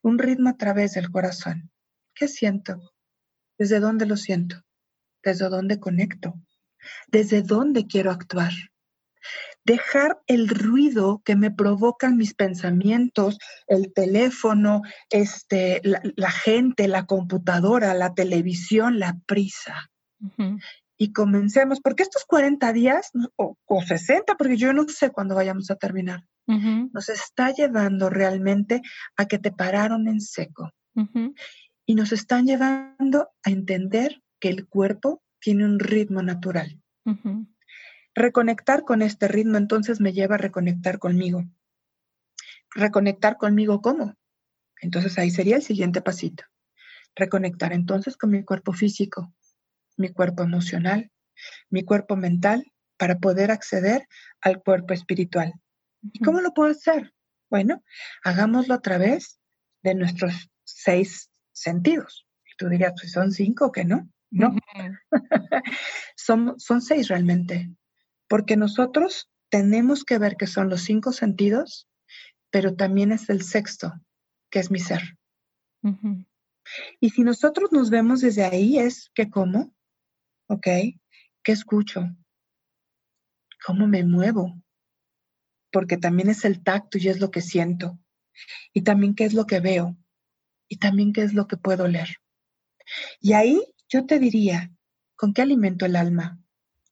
un ritmo a través del corazón. ¿Qué siento? ¿Desde dónde lo siento? ¿Desde dónde conecto? ¿Desde dónde quiero actuar? Dejar el ruido que me provocan mis pensamientos, el teléfono, este, la, gente, la computadora, la televisión, la prisa y comencemos, porque estos 40 días o, 60, porque yo no sé cuándo vayamos a terminar, nos está llevando realmente a que te pararon en seco y nos están llevando a entender que el cuerpo tiene un ritmo natural. Reconectar con este ritmo entonces me lleva a reconectar conmigo. Reconectar conmigo cómo? Entonces ahí sería el siguiente pasito. Reconectar entonces con mi cuerpo físico, mi cuerpo emocional, mi cuerpo mental, para poder acceder al cuerpo espiritual. ¿Y cómo lo puedo hacer? Bueno, hagámoslo a través de nuestros seis sentidos. Y tú dirías, pues son cinco, que no? No. son, son seis realmente. Porque nosotros tenemos que ver que son los cinco sentidos, pero también es el sexto, que es mi ser. Y si nosotros nos vemos desde ahí, es que cómo, ¿Qué escucho? ¿Cómo me muevo? Porque también es el tacto y es lo que siento. Y también qué es lo que veo. Y también qué es lo que puedo leer. Y ahí yo te diría, ¿con qué alimento el alma?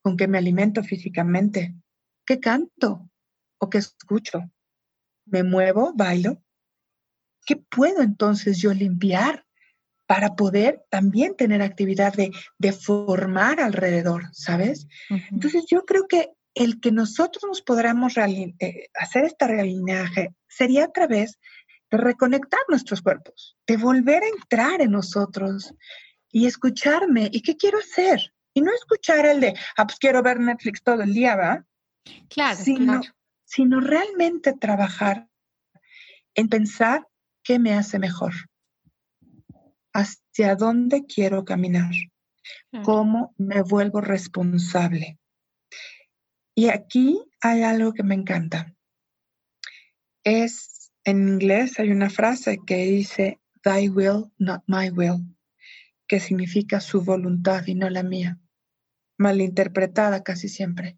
¿Con qué me alimento físicamente? ¿Qué canto? ¿O qué escucho? ¿Me muevo? ¿Bailo? ¿Qué puedo entonces yo limpiar para poder también tener actividad de, formar alrededor, ¿sabes? Entonces yo creo que el que nosotros nos podamos eh, hacer este realineaje sería a través de reconectar nuestros cuerpos, de volver a entrar en nosotros y escucharme. ¿Y qué quiero hacer? Y no escuchar el de, ah, pues quiero ver Netflix todo el día, ¿va?
Claro,
sino,
claro.
Sino realmente trabajar en pensar qué me hace mejor hacia dónde quiero caminar, cómo me vuelvo responsable. Y aquí hay algo que me encanta. Es, en inglés hay una frase que dice, Thy will, not my will, que significa su voluntad y no la mía. Malinterpretada casi siempre.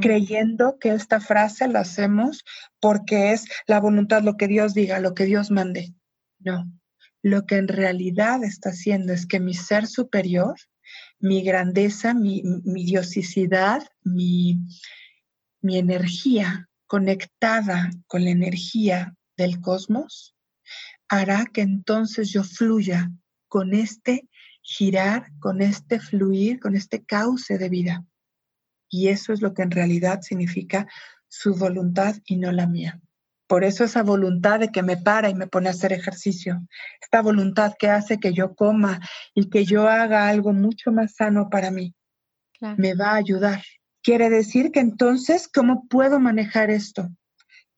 Creyendo que esta frase la hacemos porque es la voluntad, lo que Dios diga, lo que Dios mande. No, lo que en realidad está haciendo es que mi ser superior, mi grandeza, mi, diosicidad, mi, mi energía conectada con la energía del cosmos, hará que entonces yo fluya con este girar, con este fluir, con este cauce de vida. Y eso es lo que en realidad significa su voluntad y no la mía. Por eso esa voluntad de que me para y me pone a hacer ejercicio, esta voluntad que hace que yo coma y que yo haga algo mucho más sano para mí, me va a ayudar. Quiere decir que entonces, ¿cómo puedo manejar esto?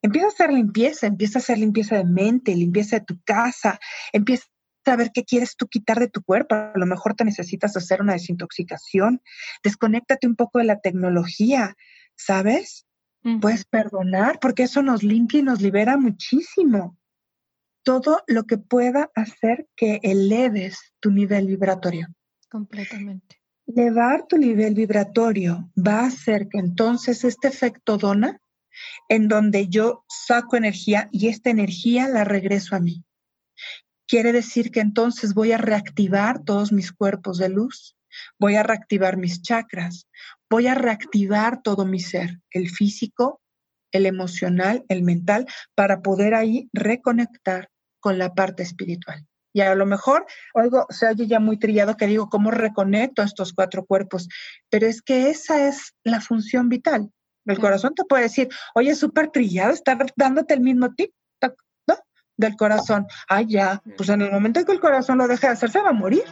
Empieza a hacer limpieza, empieza a hacer limpieza de mente, limpieza de tu casa, empieza a ver qué quieres tú quitar de tu cuerpo. A lo mejor te necesitas hacer una desintoxicación. Desconéctate un poco de la tecnología, ¿sabes? Puedes perdonar porque eso nos limpia y nos libera muchísimo. Todo lo que pueda hacer que eleves tu nivel vibratorio.
Completamente.
Elevar tu nivel vibratorio va a hacer que entonces este efecto dona, en donde yo saco energía y esta energía la regreso a mí. Quiere decir que entonces voy a reactivar todos mis cuerpos de luz, voy a reactivar mis chakras, voy a reactivar todo mi ser, el físico, el emocional, el mental, para poder ahí reconectar con la parte espiritual. Y a lo mejor, oigo, se oye ya muy trillado que digo, ¿cómo reconecto estos cuatro cuerpos? Pero es que esa es la función vital. El corazón te puede decir, oye, súper trillado, está dándote el mismo tip ¿no? del corazón. Ah, ya, pues en el momento en que el corazón lo deje de hacer, se va a morir.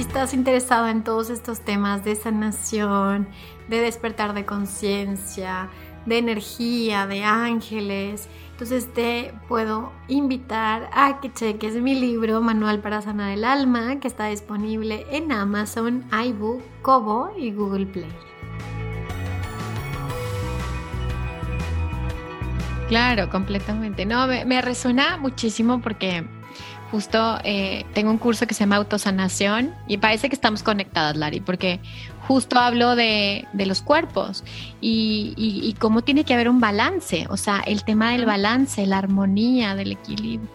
Si estás interesado en todos estos temas de sanación, de despertar de conciencia, de energía, de ángeles, entonces te puedo invitar a que cheques mi libro Manual para Sanar el Alma, que está disponible en Amazon, iBook, Kobo y Google Play. Claro, completamente. No, me, me resuena muchísimo porque justo eh, tengo un curso que se llama Autosanación y parece que estamos conectadas, Lari, porque justo hablo de, los cuerpos y, y, cómo tiene que haber un balance, o sea, el tema del balance, la armonía, del equilibrio.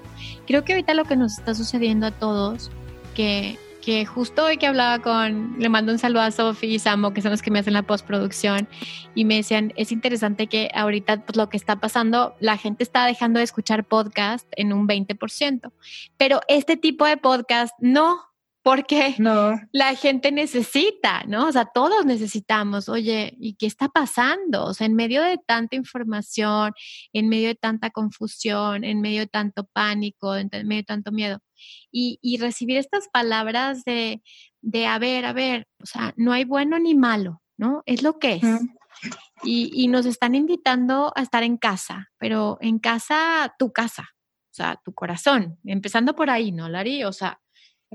Creo que ahorita lo que nos está sucediendo a todos, que que justo hoy que hablaba con, le mando un saludo a Sofi y Samo, que son los que me hacen la postproducción, y me decían, es interesante que ahorita pues, lo que está pasando, la gente está dejando de escuchar podcast en un 20%, pero este tipo de podcast no, porque no. la gente necesita, ¿no? O sea, todos necesitamos, oye, ¿y qué está pasando? O sea, en medio de tanta información, en medio de tanta confusión, en medio de tanto pánico, en medio de tanto miedo, y, recibir estas palabras de, de, a ver, a ver, o sea, no hay bueno ni malo, ¿no? Es lo que es. y, y nos están invitando a estar en casa, pero en casa, tu casa, o sea, tu corazón, empezando por ahí, ¿no, Lari? O sea,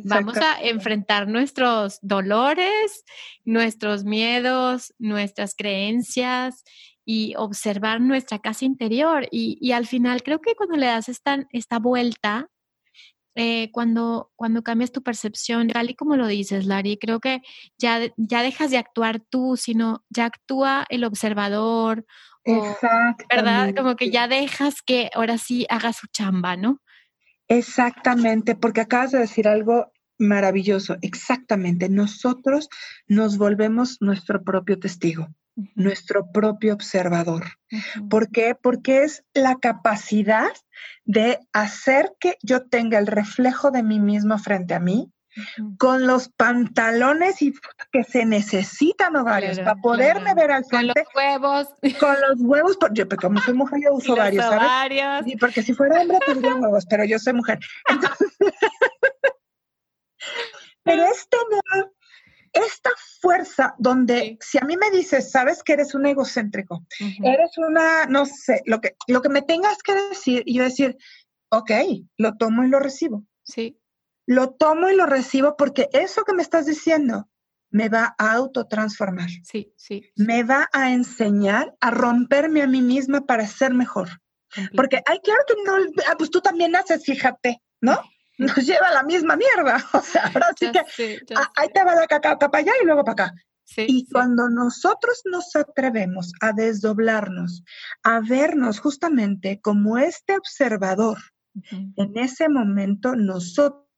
Vamos a enfrentar nuestros dolores, nuestros miedos, nuestras creencias y observar nuestra casa interior. Y, al final creo que cuando le das esta, esta vuelta, eh, cuando, cuando cambias tu percepción, tal y como lo dices, Lari, creo que ya, ya dejas de actuar tú, sino ya actúa el observador. ¿Verdad? Como que ya dejas que ahora sí haga su chamba, ¿no?
Exactamente, porque acabas de decir algo maravilloso. Exactamente, nosotros nos volvemos nuestro propio testigo, nuestro propio observador. ¿Por qué? Porque es la capacidad de hacer que yo tenga el reflejo de mí mismo frente a mí con los pantalones y que se necesitan ovarios para poderme ver al frente.
Con los huevos.
Con los huevos, yo pero como soy mujer yo uso varios, ¿sabes? Sí, porque si fuera hombre tendría huevos, pero yo soy mujer. pero es tener esta fuerza donde si a mí me dices, sabes que eres un egocéntrico, eres una, no sé, lo que, lo que me tengas que decir, y yo decir, ok, lo tomo y lo recibo.
Sí
lo tomo y lo recibo porque eso que me estás diciendo me va a autotransformar.
Sí, sí,
Me va a enseñar a romperme a mí misma para ser mejor. Porque, ay, claro que no, ah, pues tú también haces, fíjate, ¿no? Nos lleva la misma mierda. O sea, ahora sí que ah, ahí te va la caca para allá y luego para acá. y cuando nosotros nos atrevemos a desdoblarnos, a vernos justamente como este observador, en ese momento nosotros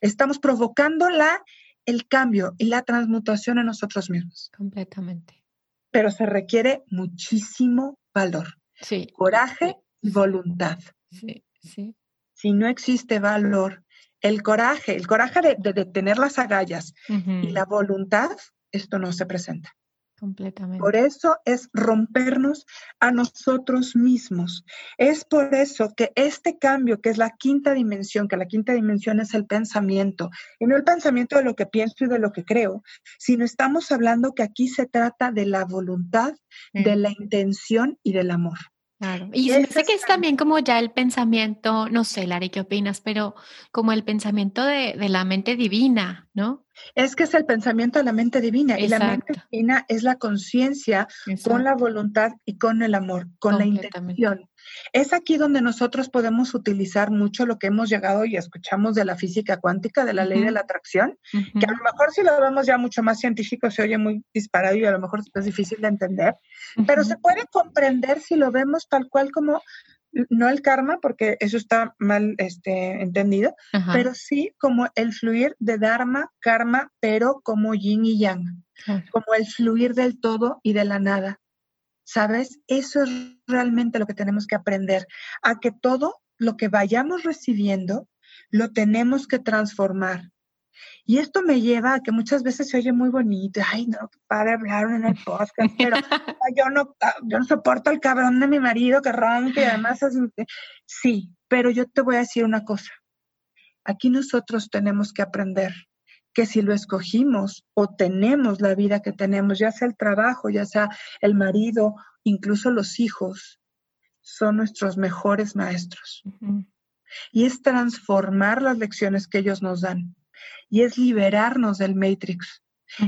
estamos provocando la, el cambio y la transmutación en nosotros mismos.
Completamente.
Pero se requiere muchísimo valor,
sí.
coraje y voluntad.
Sí, sí.
Si no existe valor, el coraje, el coraje de, de, tener las agallas y la voluntad, esto no se presenta.
Completamente.
Por eso es rompernos a nosotros mismos. Es por eso que este cambio, que es la quinta dimensión, que la quinta dimensión es el pensamiento, y no el pensamiento de lo que pienso y de lo que creo, sino estamos hablando que aquí se trata de la voluntad, de la intención y del amor.
Claro. Y sé que es también como ya el pensamiento, no sé, Lari, ¿qué opinas? Pero como el pensamiento de, de la mente divina, ¿no?
Es que es el pensamiento de la mente divina y la mente divina es la conciencia con la voluntad y con el amor, con la intención. Es aquí donde nosotros podemos utilizar mucho lo que hemos llegado y escuchamos de la física cuántica, de la ley de la atracción, que a lo mejor si lo vemos ya mucho más científico se oye muy disparado y a lo mejor es difícil de entender, pero se puede comprender si lo vemos tal cual como no el karma, porque eso está mal este, entendido, pero sí como el fluir de dharma, karma, pero como yin y yang, como el fluir del todo y de la nada. ¿Sabes? Eso es realmente lo que tenemos que aprender, a que todo lo que vayamos recibiendo lo tenemos que transformar. Y esto me lleva a que muchas veces se oye muy bonito, ay, no, qué padre hablar en el podcast, pero yo no, ah, yo no soporto el cabrón de mi marido que rompe y además es... Sí, pero yo te voy a decir una cosa. Aquí nosotros tenemos que aprender que si lo escogimos o tenemos la vida que tenemos, ya sea el trabajo, ya sea el marido, incluso los hijos, son nuestros mejores maestros. Y es transformar las lecciones que ellos nos dan y es liberarnos del Matrix.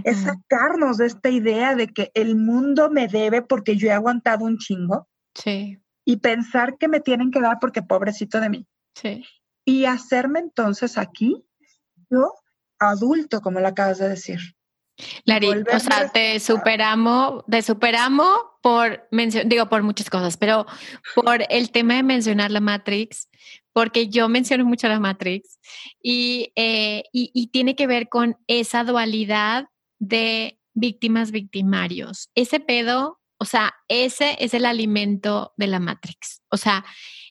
Es sacarnos de esta idea de que el mundo me debe porque yo he aguantado un chingo.
Sí.
Y pensar que me tienen que dar porque pobrecito de mí.
Sí.
Y hacerme entonces aquí, yo, adulto, como lo acabas de decir.
Lari, o sea, te superamos, te superamos por digo por muchas cosas, pero por el tema de mencionar la Matrix, porque yo menciono mucho la Matrix eh, y, y, tiene que ver con esa dualidad de víctimas victimarios. Ese pedo, o sea, ese es el alimento de la Matrix. O sea,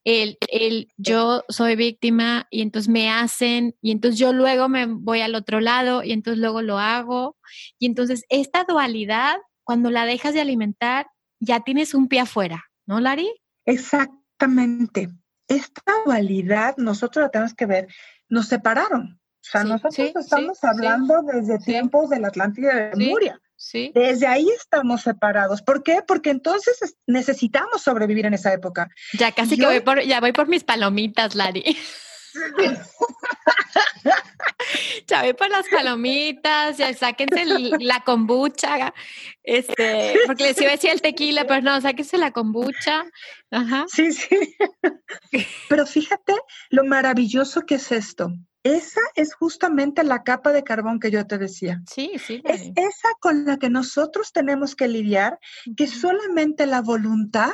el, el yo soy víctima y entonces me hacen y entonces yo luego me voy al otro lado y entonces luego lo hago. Y entonces esta dualidad, cuando la dejas de alimentar, ya tienes un pie afuera, ¿no, Lari?
Exactamente esta dualidad nosotros la tenemos que ver, nos separaron. O sea, nosotros estamos hablando desde tiempos de la Atlántida de Lemuria.
Sí.
Desde ahí estamos separados. ¿Por qué? Porque entonces necesitamos sobrevivir en esa época.
Ya casi que voy por, ya voy por mis palomitas, Lari. voy por las palomitas, ya sáquense la kombucha, este, porque les iba a decir el tequila, pero no, sáquense la kombucha. Ajá.
Sí, sí. Pero fíjate lo maravilloso que es esto. Esa es justamente la capa de carbón que yo te decía.
Sí, sí.
Es esa con la que nosotros tenemos que lidiar, que solamente la voluntad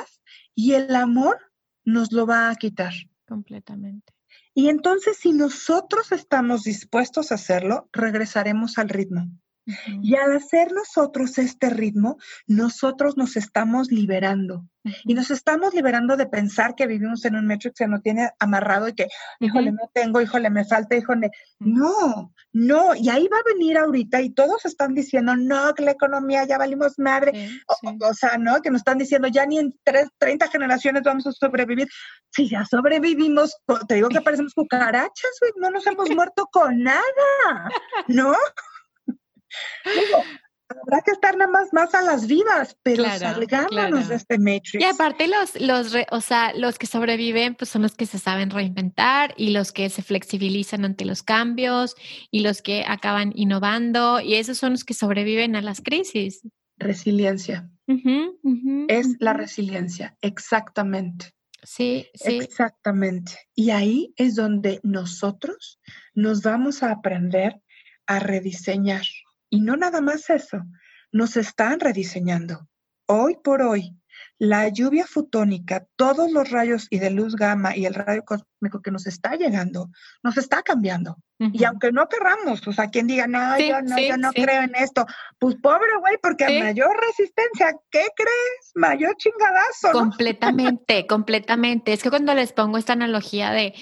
y el amor nos lo va a quitar.
Completamente.
Y entonces, si nosotros estamos dispuestos a hacerlo, regresaremos al ritmo. Y al hacer nosotros este ritmo, nosotros nos estamos liberando. Y nos estamos liberando de pensar que vivimos en un metro que nos tiene amarrado y que, híjole, no tengo, híjole, me falta, híjole. No, no. Y ahí va a venir ahorita y todos están diciendo, no, que la economía ya valimos madre. O, sea, ¿no? Que nos están diciendo, ya ni en tres, 30 generaciones vamos a sobrevivir. Si ya sobrevivimos, te digo que parecemos cucarachas, güey, no nos hemos muerto con nada, ¿no? Habrá que estar nada más, más a las vivas, pero salgámonos de este Matrix.
Y aparte los, los, o sea, los que sobreviven, pues son los que se saben reinventar y los que se flexibilizan ante los cambios y los que acaban innovando y esos son los que sobreviven a las crisis.
Resiliencia. es la resiliencia, exactamente.
Sí, sí.
Exactamente. Y ahí es donde nosotros nos vamos a aprender a rediseñar y no nada más eso, nos están rediseñando. Hoy por hoy, la lluvia fotónica, todos los rayos y de luz gamma y el cósmico que nos está llegando, nos está cambiando. Y aunque no querramos, o sea, quien diga, no, yo no, yo no creo en esto, pues pobre güey, porque a mayor resistencia, ¿qué crees? Mayor chingadazo.
Completamente, completamente. Es que cuando les pongo esta analogía de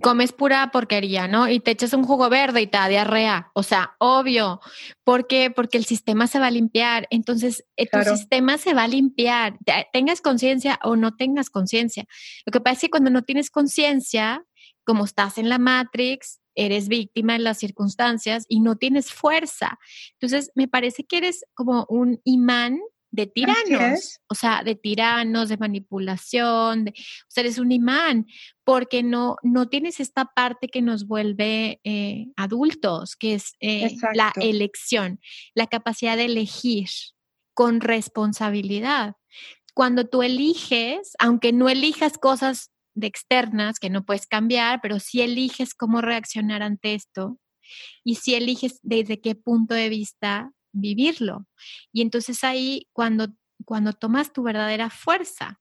comes pura porquería, ¿no? Y te echas un jugo verde y te da diarrea. O sea, obvio. ¿Por qué? Porque el sistema se va a limpiar. Entonces, eh, tu sistema se va a limpiar tengas conciencia o no tengas conciencia. Lo que pasa es que cuando no tienes conciencia, como estás en la Matrix, eres víctima de las circunstancias y no tienes fuerza. Entonces, me parece que eres como un imán de tiranos, o sea, de tiranos, de manipulación, de, o sea, eres un imán, porque no, no tienes esta parte que nos vuelve eh, adultos, que es eh, la elección, la capacidad de elegir con responsabilidad. Cuando tú eliges, aunque no elijas cosas de externas que no puedes cambiar, pero sí eliges cómo reaccionar ante esto y sí eliges desde qué punto de vista vivirlo. Y entonces ahí cuando, cuando tomas tu verdadera fuerza,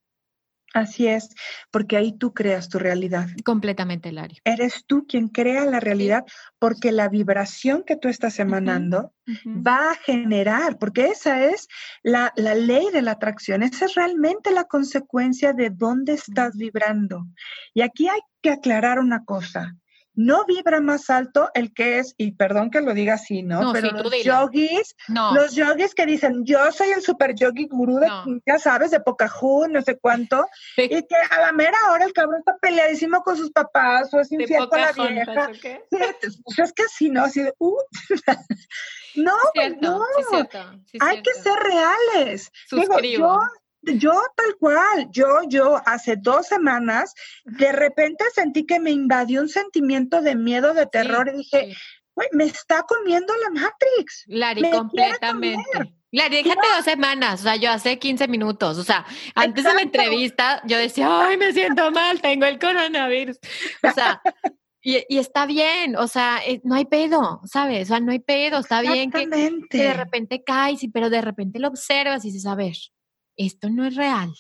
Así es, porque ahí tú creas tu realidad.
Completamente, Lari.
Eres tú quien crea la realidad porque la vibración que tú estás emanando va a generar, porque esa es la, la, ley de la atracción, esa es realmente la consecuencia de dónde estás vibrando. Y aquí hay que aclarar una cosa no vibra más alto el que es, y perdón que lo diga así, ¿no? Pero los yogis, los yogis que dicen, yo soy el super yogi gurú de, ya sabes, de Pocahú, no sé cuánto, y que a la mera hora el cabrón está peleadísimo con sus papás, o es infiel con la vieja. pues es que así, ¿no? Así de, uh. no, no, hay que ser reales. Digo, yo yo tal cual, yo, yo hace dos semanas, de repente sentí que me invadió un sentimiento de miedo, de terror y dije, güey, me está comiendo la Matrix.
Lari, completamente. Lari, déjate dos semanas, o sea, yo hace 15 minutos, o sea, antes de la entrevista yo decía, ay, me siento mal, tengo el coronavirus. O sea, y, y, está bien, o sea, eh, no hay pedo, ¿sabes? O sea, no hay pedo, está bien que, que, de repente caes, pero de repente lo observas y dices, a ver, esto no es real.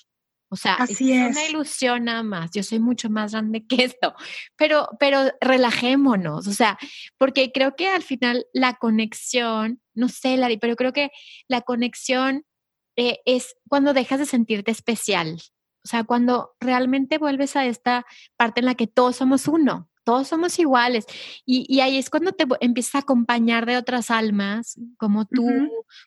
O sea, es, una ilusión nada más. Yo soy mucho más grande que esto. Pero, pero relajémonos. O sea, porque creo que al final la conexión, no sé, Lari, pero creo que la conexión eh, es cuando dejas de sentirte especial. O sea, cuando realmente vuelves a esta parte en la que todos somos uno todos somos iguales. Y, ahí es cuando te empiezas a acompañar de otras almas, como tú,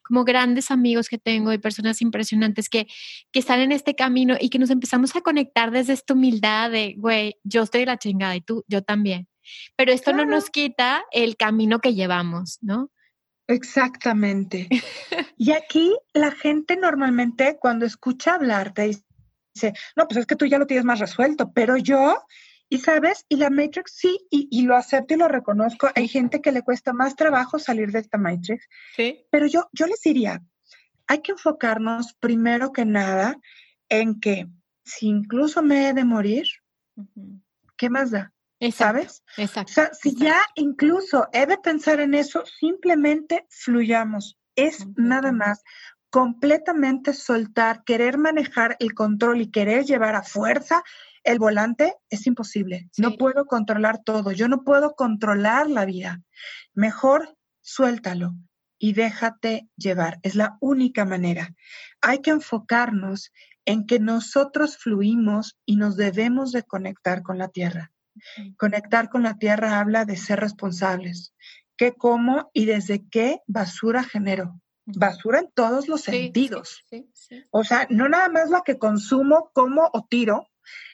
como grandes amigos que tengo y personas impresionantes que, que están en este camino y que nos empezamos a conectar desde esta humildad de, güey, yo estoy de la chingada y tú, yo también. Pero esto no nos quita el camino que llevamos, ¿no?
Exactamente. y aquí la gente normalmente cuando escucha hablarte dice, no, pues es que tú ya lo tienes más resuelto, pero yo y sabes, y la Matrix sí, y, lo acepto y lo reconozco, hay gente que le cuesta más trabajo salir de esta Matrix, sí. pero yo, yo les diría, hay que enfocarnos primero que nada en que si incluso me he de morir, ¿qué más da? ¿Sabes? Exacto. O sea, si ya incluso he de pensar en eso, simplemente fluyamos. Es nada más completamente soltar, querer manejar el control y querer llevar a fuerza el volante es imposible. No puedo controlar todo. Yo no puedo controlar la vida. Mejor suéltalo y déjate llevar. Es la única manera. Hay que enfocarnos en que nosotros fluimos y nos debemos de conectar con la tierra. Conectar con la tierra habla de ser responsables. ¿Qué como y desde qué basura genero? Basura en todos los sentidos. o sea, no nada más la que consumo, como o tiro,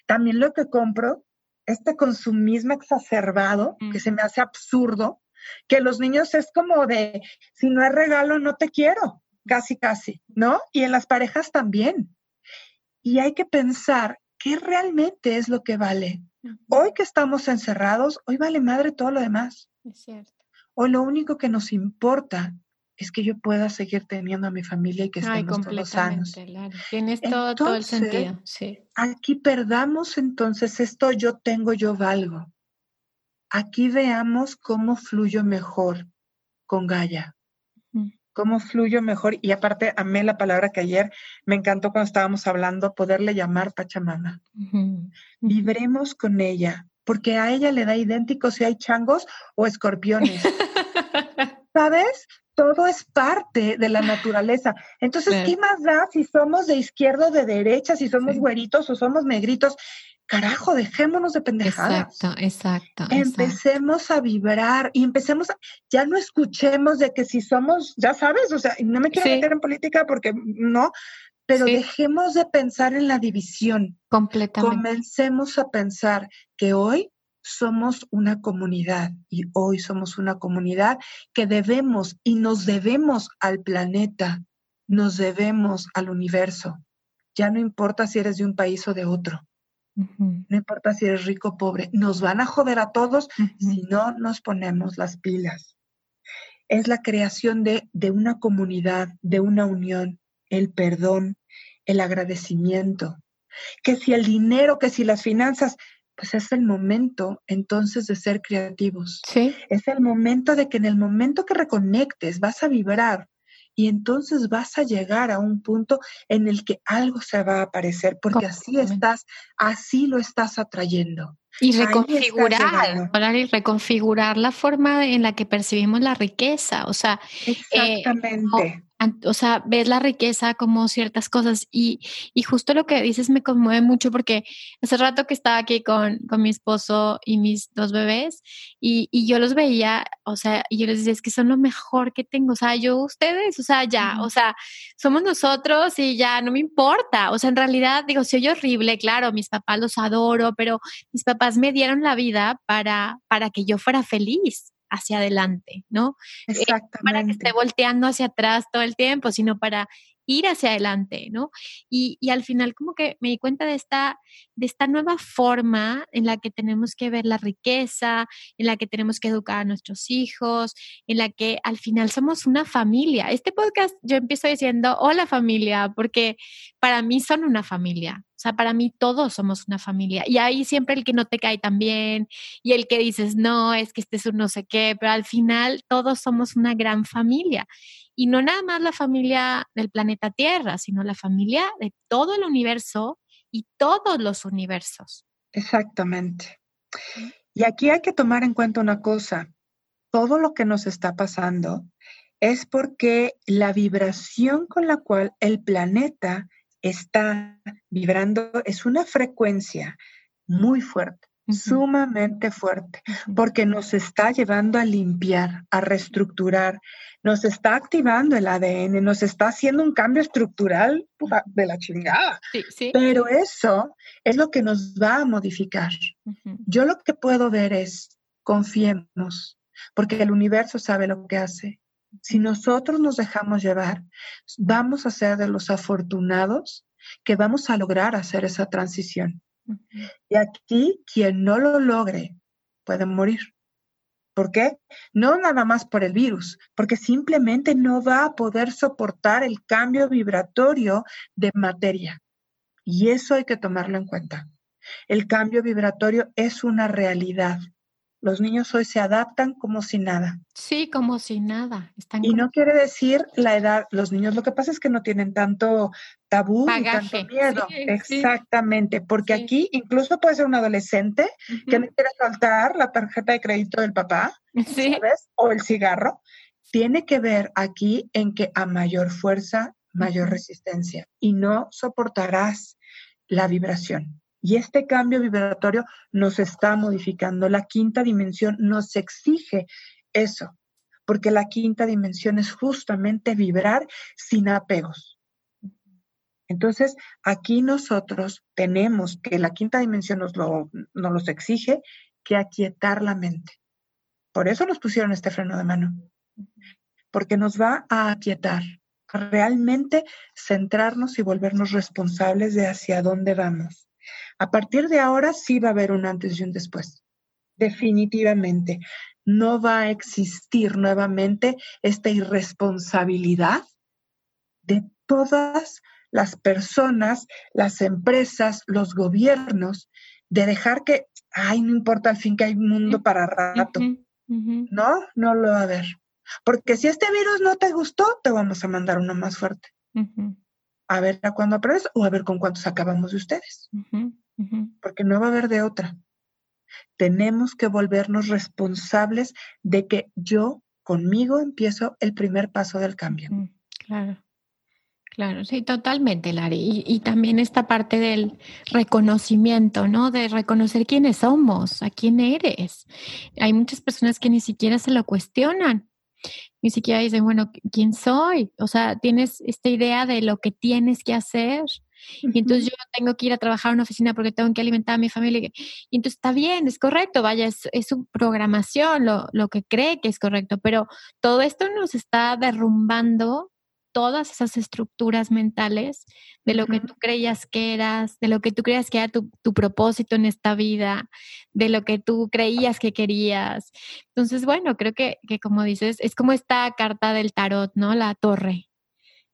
también lo que compro, este consumismo exacerbado, que se me hace absurdo, que los niños es como de, si no es regalo, no te quiero, casi, casi, ¿no? Y en las parejas también. Y hay que pensar qué realmente es lo que vale. Hoy que estamos encerrados, hoy vale madre todo lo demás. Es cierto. Hoy lo único que nos importa es que yo pueda seguir teniendo a mi familia y que estemos todos sanos.
Tienes todo, todo el sentido. Sí.
Aquí perdamos entonces esto yo tengo, yo valgo. Aquí veamos cómo fluyo mejor con Gaia. cómo fluyo mejor. Y aparte, amé la palabra que ayer me encantó cuando estábamos hablando, poderle llamar Pachamama. Vibremos con ella, porque a ella le da idéntico si hay changos o escorpiones. ¿Sabes? Todo es parte de la naturaleza. Entonces, ¿qué más da si somos de izquierda o de derecha, si somos güeritos o somos negritos? carajo, dejémonos de pendejadas.
Exacto, exacto.
Empecemos a vibrar y empecemos, a, ya no escuchemos de que si somos, ya sabes, o sea, no me quiero meter en política porque no, pero dejemos de pensar en la división.
Completamente.
Comencemos a pensar que hoy somos una comunidad y hoy somos una comunidad que debemos y nos debemos al planeta, nos debemos al universo. Ya no importa si eres de un país o de otro no importa si eres rico o pobre, nos van a joder a todos si no nos ponemos las pilas. Es la creación de, de una comunidad, de una unión, el perdón, el agradecimiento. Que si el dinero, que si las finanzas, pues es el momento entonces de ser creativos.
Sí.
Es el momento de que en el momento que reconectes vas a vibrar y entonces vas a llegar a un punto en el que algo se va a aparecer, porque así estás, así lo estás atrayendo.
Y reconfigurar, y reconfigurar la forma en la que percibimos la riqueza, o sea,
eh, exactamente
o sea, ves la riqueza como ciertas cosas y, y, justo lo que dices me conmueve mucho porque hace rato que estaba aquí con, con mi esposo y mis dos bebés y, y, yo los veía, o sea, y yo les decía, es que son lo mejor que tengo, o sea, yo ustedes, o sea, ya, o sea, somos nosotros y ya no me importa, o sea, en realidad digo, soy horrible, claro, mis papás los adoro, pero mis papás me dieron la vida para, para que yo fuera feliz hacia adelante, ¿no?
Exactamente.
Eh, para que esté volteando hacia atrás todo el tiempo, sino para ir hacia adelante, ¿no? Y, y, al final como que me di cuenta de esta, de esta nueva forma en la que tenemos que ver la riqueza, en la que tenemos que educar a nuestros hijos, en la que al final somos una familia. Este podcast yo empiezo diciendo, hola familia, porque para mí son una familia. O sea, para mí todos somos una familia. Y ahí siempre el que no te cae tan bien y el que dices, no, es que este es un no sé qué, pero al final todos somos una gran familia. Y no nada más la familia del planeta Tierra, sino la familia de todo el universo y todos los universos.
Exactamente. Y aquí hay que tomar en cuenta una cosa. Todo lo que nos está pasando es porque la vibración con la cual el planeta está vibrando es una frecuencia muy fuerte, sumamente fuerte, porque nos está llevando a limpiar, a reestructurar, nos está activando el ADN, nos está haciendo un cambio estructural de la chingada. Pero eso es lo que nos va a modificar. Yo lo que puedo ver es, confiemos, porque el universo sabe lo que hace. Si nosotros nos dejamos llevar, vamos a ser de los afortunados que vamos a lograr hacer esa transición. Y aquí, quien no lo logre puede morir. ¿Por qué? No nada más por el virus, porque simplemente no va a poder soportar el cambio vibratorio de materia. Y eso hay que tomarlo en cuenta. El cambio vibratorio es una realidad. Los niños hoy se adaptan como si nada.
Sí, como si nada.
y no quiere decir la edad. Los niños lo que pasa es que no tienen tanto tabú ni tanto miedo. Exactamente, porque aquí incluso puede ser un adolescente que no quiere soltar la tarjeta de crédito del papá, ¿sabes? O el cigarro. Tiene que ver aquí en que a mayor fuerza, mayor resistencia y no soportarás la vibración. Y este cambio vibratorio nos está modificando. La quinta dimensión nos exige eso, porque la quinta dimensión es justamente vibrar sin apegos. Entonces, aquí nosotros tenemos que la quinta dimensión nos lo nos exige, que aquietar la mente. Por eso nos pusieron este freno de mano, porque nos va a aquietar, realmente centrarnos y volvernos responsables de hacia dónde vamos. A partir de ahora sí va a haber un antes y un después. Definitivamente. No va a existir nuevamente esta irresponsabilidad de todas las personas, las empresas, los gobiernos, de dejar que, ay, no importa al fin que hay un mundo para rato. No, no lo va a haber. Porque si este virus no te gustó, te vamos a mandar uno más fuerte. A ver a cuándo aprendes o a ver con cuántos acabamos de ustedes. Porque no va a haber de otra. Tenemos que volvernos responsables de que yo conmigo empiezo el primer paso del cambio.
Claro. Claro, sí, totalmente, Lari. Y, también esta parte del reconocimiento, ¿no? De reconocer quiénes somos, a quién eres. Hay muchas personas que ni siquiera se lo cuestionan, ni siquiera dicen, bueno, ¿quién soy? O sea, tienes esta idea de lo que tienes que hacer. Y entonces yo tengo que ir a trabajar en una oficina porque tengo que alimentar a mi familia. Y entonces está bien, es correcto, vaya, es, es su programación, lo, lo que cree que es correcto, pero todo esto nos está derrumbando todas esas estructuras mentales de lo que tú creías que eras, de lo que tú creías que era tu, propósito en esta vida, de lo que tú creías que querías. Entonces, bueno, creo que, que como dices, es como esta carta del tarot, ¿no? La torre.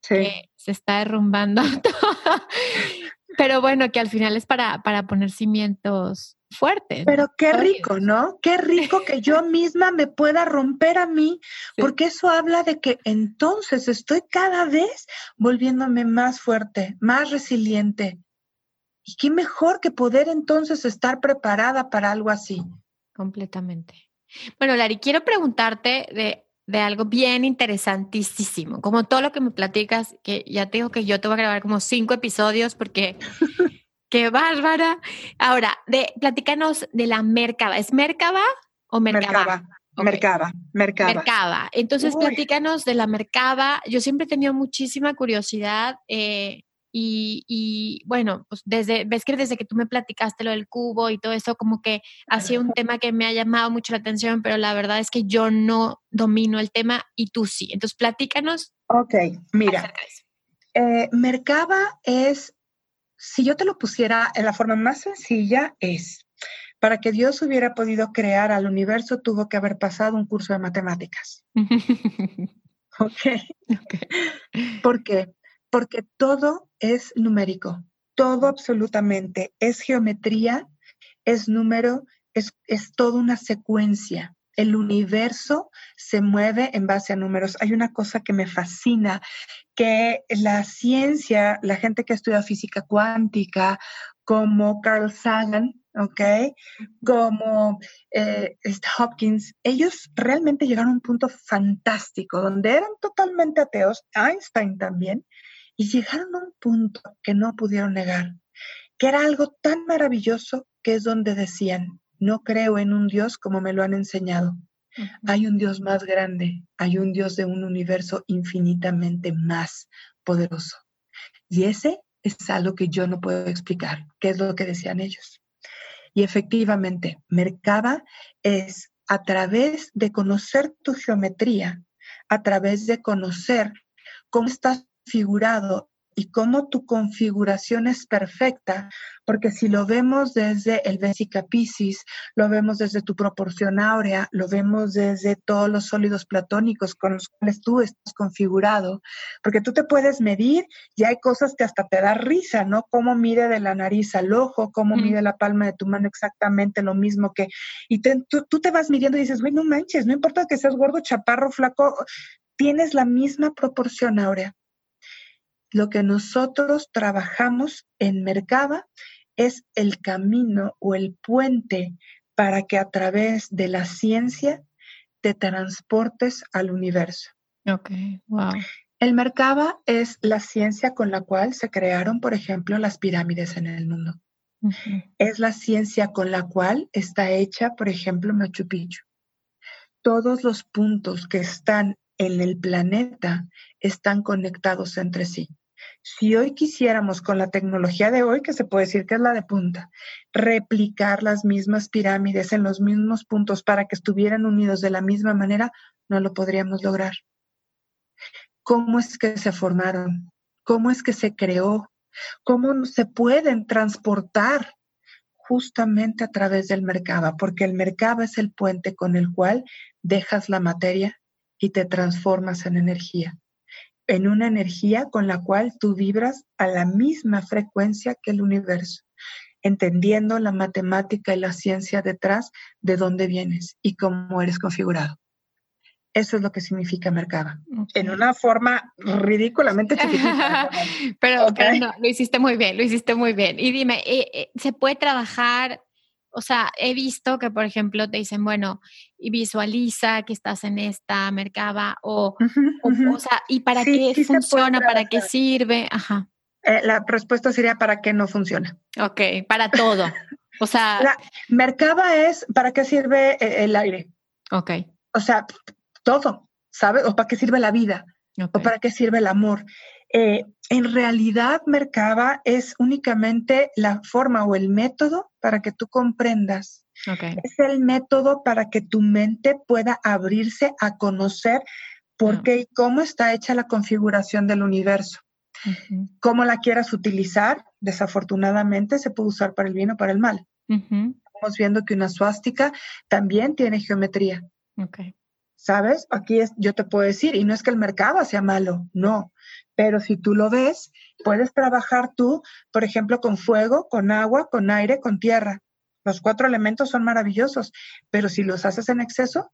Sí. Que se está derrumbando. Pero bueno, que al final es para, para poner cimientos fuerte.
Pero qué rico, ¿no? Qué rico que yo misma me pueda romper a mí, porque eso habla de que entonces estoy cada vez volviéndome más fuerte, más resiliente. Y qué mejor que poder entonces estar preparada para algo así.
Completamente. Bueno, Lari, quiero preguntarte de, de algo bien interesantísimo, como todo lo que me platicas, que ya te digo que yo te voy a grabar como cinco episodios porque Qué bárbara. Ahora, de, platícanos de la Mercaba. ¿Es Mercaba o Mercaba?
Mercaba, Mercaba,
Mercaba. Entonces, platícanos de la Mercaba. Yo siempre he tenido muchísima curiosidad eh, y, bueno, pues desde, ves que desde que tú me platicaste lo del cubo y todo eso, como que ha sido un tema que me ha llamado mucho la atención, pero la verdad es que yo no domino el tema y tú sí. Entonces, platícanos.
Ok, mira. Eh, Mercaba es si yo te lo pusiera en la forma más sencilla, es, para que Dios hubiera podido crear al universo, tuvo que haber pasado un curso de matemáticas. ¿Ok? ¿Por qué? Porque todo es numérico, todo absolutamente es geometría, es número, es, es toda una secuencia el universo se mueve en base a números. Hay una cosa que me fascina, que la ciencia, la gente que estudia física cuántica, como Carl Sagan, ¿ok? Como eh, Hopkins, ellos realmente llegaron a un punto fantástico, donde eran totalmente ateos, Einstein también, y llegaron a un punto que no pudieron negar, que era algo tan maravilloso que es donde decían, no creo en un Dios como me lo han enseñado. Hay un Dios más grande, hay un Dios de un universo infinitamente más poderoso. Y ese es algo que yo no puedo explicar, qué es lo que decían ellos. Y efectivamente, Merkaba es a través de conocer tu geometría, a través de conocer cómo estás figurado y cómo tu configuración es perfecta, porque si lo vemos desde el Vesica Piscis, lo vemos desde tu proporción áurea, lo vemos desde todos los sólidos platónicos con los cuales tú estás configurado, porque tú te puedes medir y hay cosas que hasta te da risa, ¿no? Cómo mide de la nariz al ojo, cómo mide la palma de tu mano exactamente lo mismo que, y tú, tú te vas midiendo y dices, güey, no manches, no importa que seas gordo, chaparro, flaco, tienes la misma proporción áurea lo que nosotros trabajamos en Mercaba es el camino o el puente para que a través de la ciencia te transportes al universo.
Ok, wow.
El Merkaba es la ciencia con la cual se crearon, por ejemplo, las pirámides en el mundo. Es la ciencia con la cual está hecha, por ejemplo, Machu Picchu. Todos los puntos que están en el planeta están conectados entre sí. Si hoy quisiéramos con la tecnología de hoy, que se puede decir que es la de punta, replicar las mismas pirámides en los mismos puntos para que estuvieran unidos de la misma manera, no lo podríamos lograr. ¿Cómo es que se formaron? ¿Cómo es que se creó? ¿Cómo se pueden transportar? Justamente a través del mercado, porque el mercado es el puente con el cual dejas la materia y te transformas en energía en una energía con la cual tú vibras a la misma frecuencia que el universo, entendiendo la matemática y la ciencia detrás de dónde vienes y cómo eres configurado. Eso es lo que significa Merkaba. En una forma ridículamente chiquitita.
pero, no, lo hiciste muy bien, lo hiciste muy bien. Y dime, eh, eh, ¿se puede trabajar? O sea, he visto que, por ejemplo, te dicen, bueno, y visualiza que estás en esta Merkaba, o, o, sea, ¿y para qué funciona? ¿Para qué sirve? Ajá.
Eh, la respuesta sería para qué no funciona.
Ok, para todo. O sea. La
Merkaba es para qué sirve el aire.
Ok.
O sea, todo, ¿sabes? O para qué sirve la vida. O para qué sirve el amor. Eh, en realidad, Merkaba es únicamente la forma o el método para que tú comprendas. Es el método para que tu mente pueda abrirse a conocer por qué y cómo está hecha la configuración del universo. Cómo la quieras utilizar, desafortunadamente se puede usar para el bien o para el mal. Estamos viendo que una suástica también tiene geometría. ¿Sabes? Aquí es, yo te puedo decir, y no es que el mercado sea malo, no, pero si tú lo ves, puedes trabajar tú, por ejemplo, con fuego, con agua, con aire, con tierra. Los cuatro elementos son maravillosos, pero si los haces en exceso,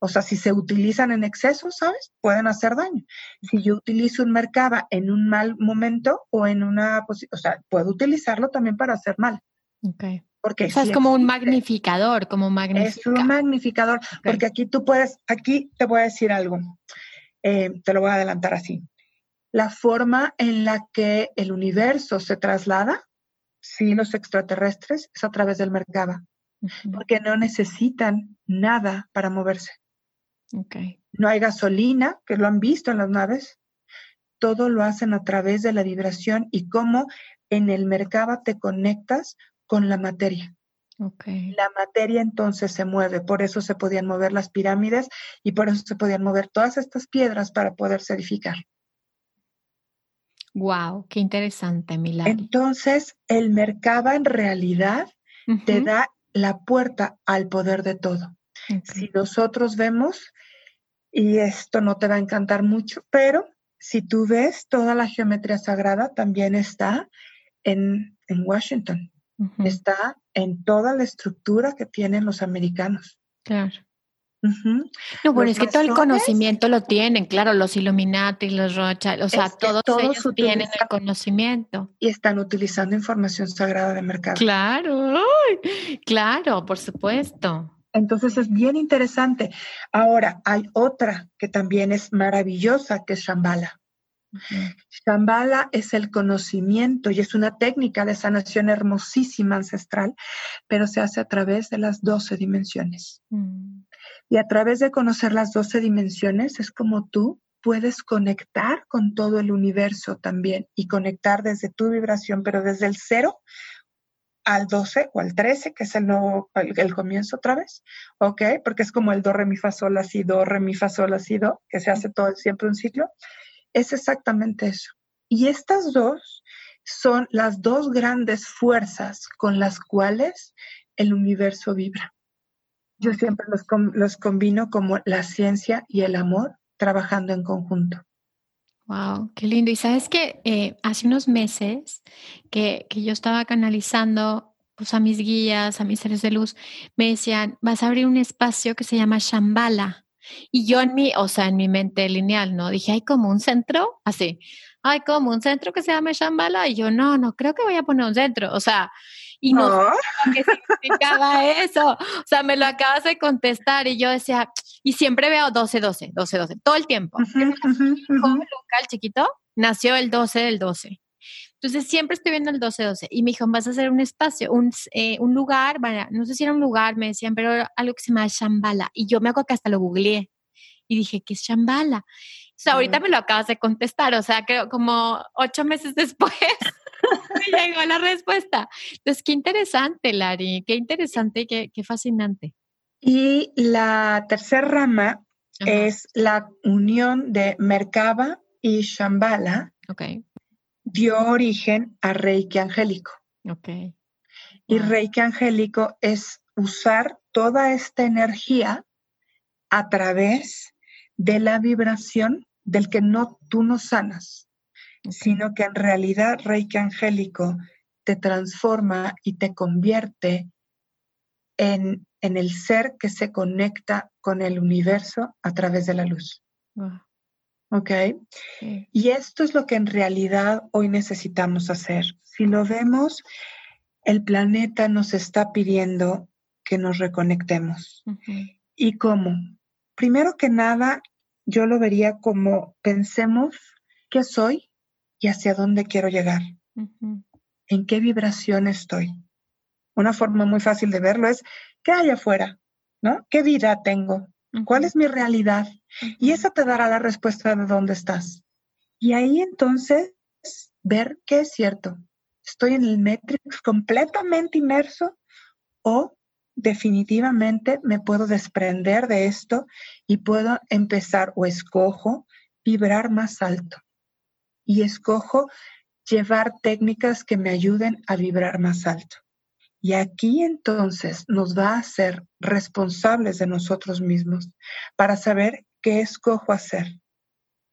o sea, si se utilizan en exceso, ¿sabes? Pueden hacer daño. Si yo utilizo un mercaba en un mal momento o en una, o sea, puedo utilizarlo también para hacer mal.
Okay. Porque o sea, es como un magnificador, como
Es un magnificador, porque aquí tú puedes, aquí te voy a decir algo, eh, te lo voy a adelantar así. La forma en la que el universo se traslada, sí, los extraterrestres, es a través del Merkaba, porque no necesitan nada para moverse.
Okay.
No hay gasolina, que lo han visto en las naves. Todo lo hacen a través de la vibración y cómo en el Merkaba te conectas con la materia.
Okay.
La materia entonces se mueve, por eso se podían mover las pirámides y por eso se podían mover todas estas piedras para poder edificar.
Wow, qué interesante, Milagro.
Entonces, el Merkaba en realidad te da la puerta al poder de todo. Si nosotros vemos, y esto no te va a encantar mucho, pero si tú ves toda la geometría sagrada, también está en, Washington. Está en toda la estructura que tienen los americanos.
Claro. No, bueno, es que todo el conocimiento lo tienen, claro, los Illuminati, los Rothschild, o sea, todos, ellos tienen el conocimiento.
Y están utilizando información sagrada de mercado.
Claro, claro, por supuesto.
Entonces es bien interesante. Ahora, hay otra que también es maravillosa, que es Shambhala. Shambhala es el conocimiento y es una técnica de sanación hermosísima ancestral, pero se hace a través de las doce dimensiones. Mm. Y a través de conocer las doce dimensiones es como tú puedes conectar con todo el universo también y conectar desde tu vibración, pero desde el cero al 12 o al 13, que es el nuevo, el, comienzo otra vez, ¿ok? Porque es como el do, re, mi, fa, sol, la, si, do, re, mi, fa, sol, la, si, do, que se hace todo siempre un ciclo. Es exactamente eso. Y estas dos son las dos grandes fuerzas con las cuales el universo vibra. Yo siempre los, los combino como la ciencia y el amor trabajando en conjunto.
Wow, qué lindo. Y sabes que eh, hace unos meses que, que, yo estaba canalizando pues, a mis guías, a mis seres de luz, me decían, vas a abrir un espacio que se llama Shambhala. Y yo en mi, o sea, en mi mente lineal, ¿no? Dije, hay como un centro, así, hay como un centro que se llama Shambhala. Y yo, no, no, creo que voy a poner un centro. O sea, y no, no. qué significaba eso. O sea, me lo acabas de contestar y yo decía, y siempre veo 12, 12, 12, 12, todo el tiempo. Uh local chiquito nació el 12 del 12. Entonces siempre estoy viendo el 12-12 y me dijo, vas a hacer un espacio, un, eh, un lugar, no sé si era un lugar, me decían, pero algo que se llama Shambhala. Y yo me acuerdo que hasta lo googleé y dije, ¿qué es Shambhala? O sea, ahorita me lo acabas de contestar, o sea, creo como ocho meses después me llegó la respuesta. Entonces, qué interesante, Lari, qué interesante y qué, qué fascinante.
Y la tercera rama es la unión de Merkaba y Shambhala.
Okay.
Dio origen a Reiki angélico.
Okay.
Y Reiki angélico es usar toda esta energía a través de la vibración del que no tú no sanas sino que en realidad Reiki angélico te transforma y te convierte en en el ser que se conecta con el universo a través de la luz. ¿Ok? Y esto es lo que en realidad hoy necesitamos hacer. Si lo vemos, el planeta nos está pidiendo que nos reconectemos. ¿Y cómo? Primero que nada, yo lo vería como pensemos qué soy y hacia dónde quiero llegar. ¿En qué vibración estoy? Una forma muy fácil de verlo es qué hay afuera, ¿no? ¿Qué vida tengo? ¿Cuál es mi realidad? Y eso te dará la respuesta de dónde estás. Y ahí entonces ver qué es cierto. ¿Estoy en el Matrix completamente inmerso o definitivamente me puedo desprender de esto y puedo empezar o escojo vibrar más alto? Y escojo llevar técnicas que me ayuden a vibrar más alto. Y aquí entonces nos va a ser responsables de nosotros mismos para saber qué escojo hacer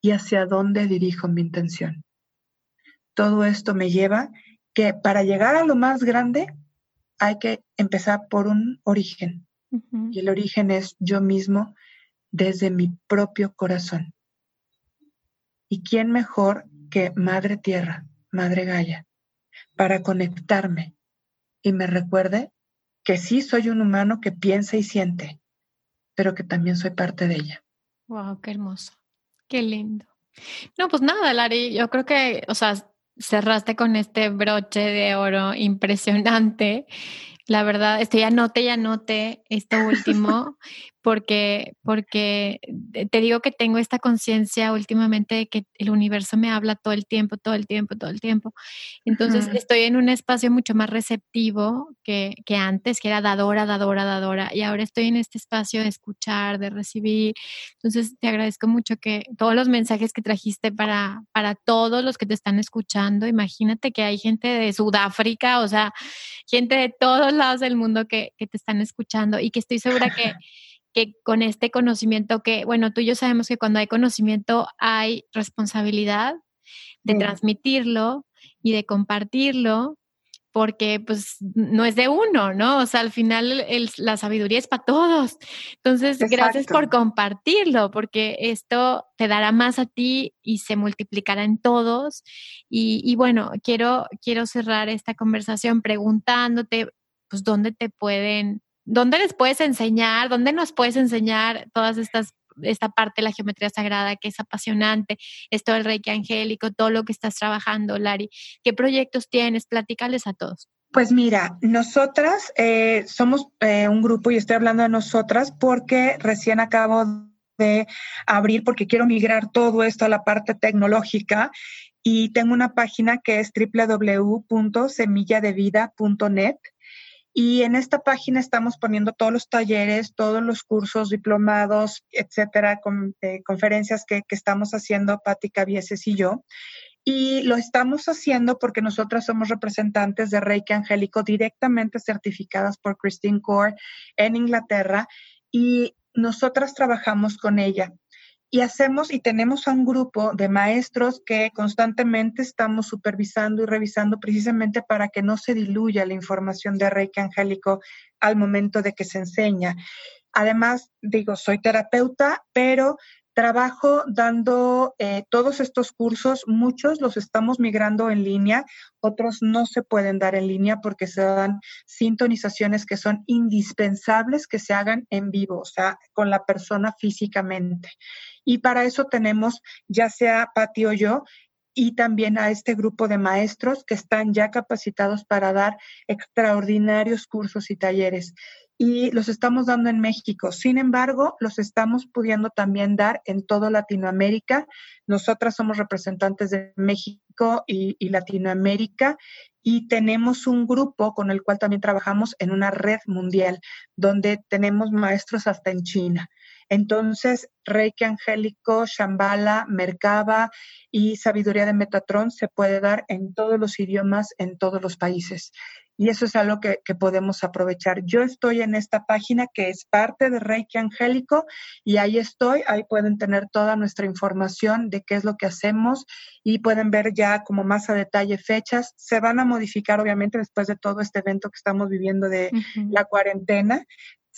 y hacia dónde dirijo mi intención. Todo esto me lleva que para llegar a lo más grande hay que empezar por un origen. Y el origen es yo mismo desde mi propio corazón. ¿Y quién mejor que Madre Tierra, Madre Gaia, para conectarme y me recuerde que sí soy un humano que piensa y siente, pero que también soy parte de ella.
Wow, qué hermoso. Qué lindo. No, pues nada, Lari, yo creo que, o sea, cerraste con este broche de oro impresionante. La verdad, estoy anote y anote esto último, porque, porque te digo que tengo esta conciencia últimamente de que el universo me habla todo el tiempo, todo el tiempo, todo el tiempo. Entonces estoy en un espacio mucho más receptivo que, que, antes, que era dadora, dadora, dadora, y ahora estoy en este espacio de escuchar, de recibir. Entonces te agradezco mucho que todos los mensajes que trajiste para, para todos los que te están escuchando, imagínate que hay gente de Sudáfrica, o sea, gente de todos lados del mundo que, que te están escuchando y que estoy segura que que con este conocimiento que, bueno, tú y yo sabemos que cuando hay conocimiento hay responsabilidad de transmitirlo y de compartirlo, porque pues no es de uno, ¿no? O sea, al final la sabiduría es para todos. Entonces, gracias por compartirlo, porque esto te dará más a ti y se multiplicará en todos. Y, y bueno, quiero, quiero cerrar esta conversación preguntándote, pues, ¿dónde te pueden ¿dónde les puedes enseñar? ¿Dónde nos puedes enseñar todas estas esta parte de la geometría sagrada que es apasionante, esto del reiki angélico, todo lo que estás trabajando, Lari. ¿Qué proyectos tienes? Platícales a todos.
Pues mira, nosotras eh, somos eh, un grupo y estoy hablando de nosotras porque recién acabo de abrir, porque quiero migrar todo esto a la parte tecnológica y tengo una página que es www.semilladevida.net y en esta página estamos poniendo todos los talleres, todos los cursos, diplomados, etcétera, con, eh, conferencias que, estamos haciendo Patti Cavieses y yo. Y lo estamos haciendo porque nosotras somos representantes de Reiki Angélico directamente certificadas por Christine Core en Inglaterra y nosotras trabajamos con ella y hacemos y tenemos a un grupo de maestros que constantemente estamos supervisando y revisando precisamente para que no se diluya la información de Reiki Angélico al momento de que se enseña. Además, digo, soy terapeuta, pero trabajo dando eh, todos estos cursos, muchos los estamos migrando en línea, otros no se pueden dar en línea porque se dan sintonizaciones que son indispensables que se hagan en vivo, o sea, con la persona físicamente. Y para eso tenemos, ya sea Pati o yo, y también a este grupo de maestros que están ya capacitados para dar extraordinarios cursos y talleres. Y los estamos dando en México. Sin embargo, los estamos pudiendo también dar en toda Latinoamérica. Nosotras somos representantes de México y, Latinoamérica y tenemos un grupo con el cual también trabajamos en una red mundial donde tenemos maestros hasta en China. Entonces, Reiki Angélico, Shambhala, Merkaba y Sabiduría de Metatron se puede dar en todos los idiomas, en todos los países. Y eso es algo que, podemos aprovechar. Yo estoy en esta página que es parte de Reiki Angélico y ahí estoy. Ahí pueden tener toda nuestra información de qué es lo que hacemos y pueden ver ya como más a detalle fechas. Se van a modificar obviamente después de todo este evento que estamos viviendo de la cuarentena,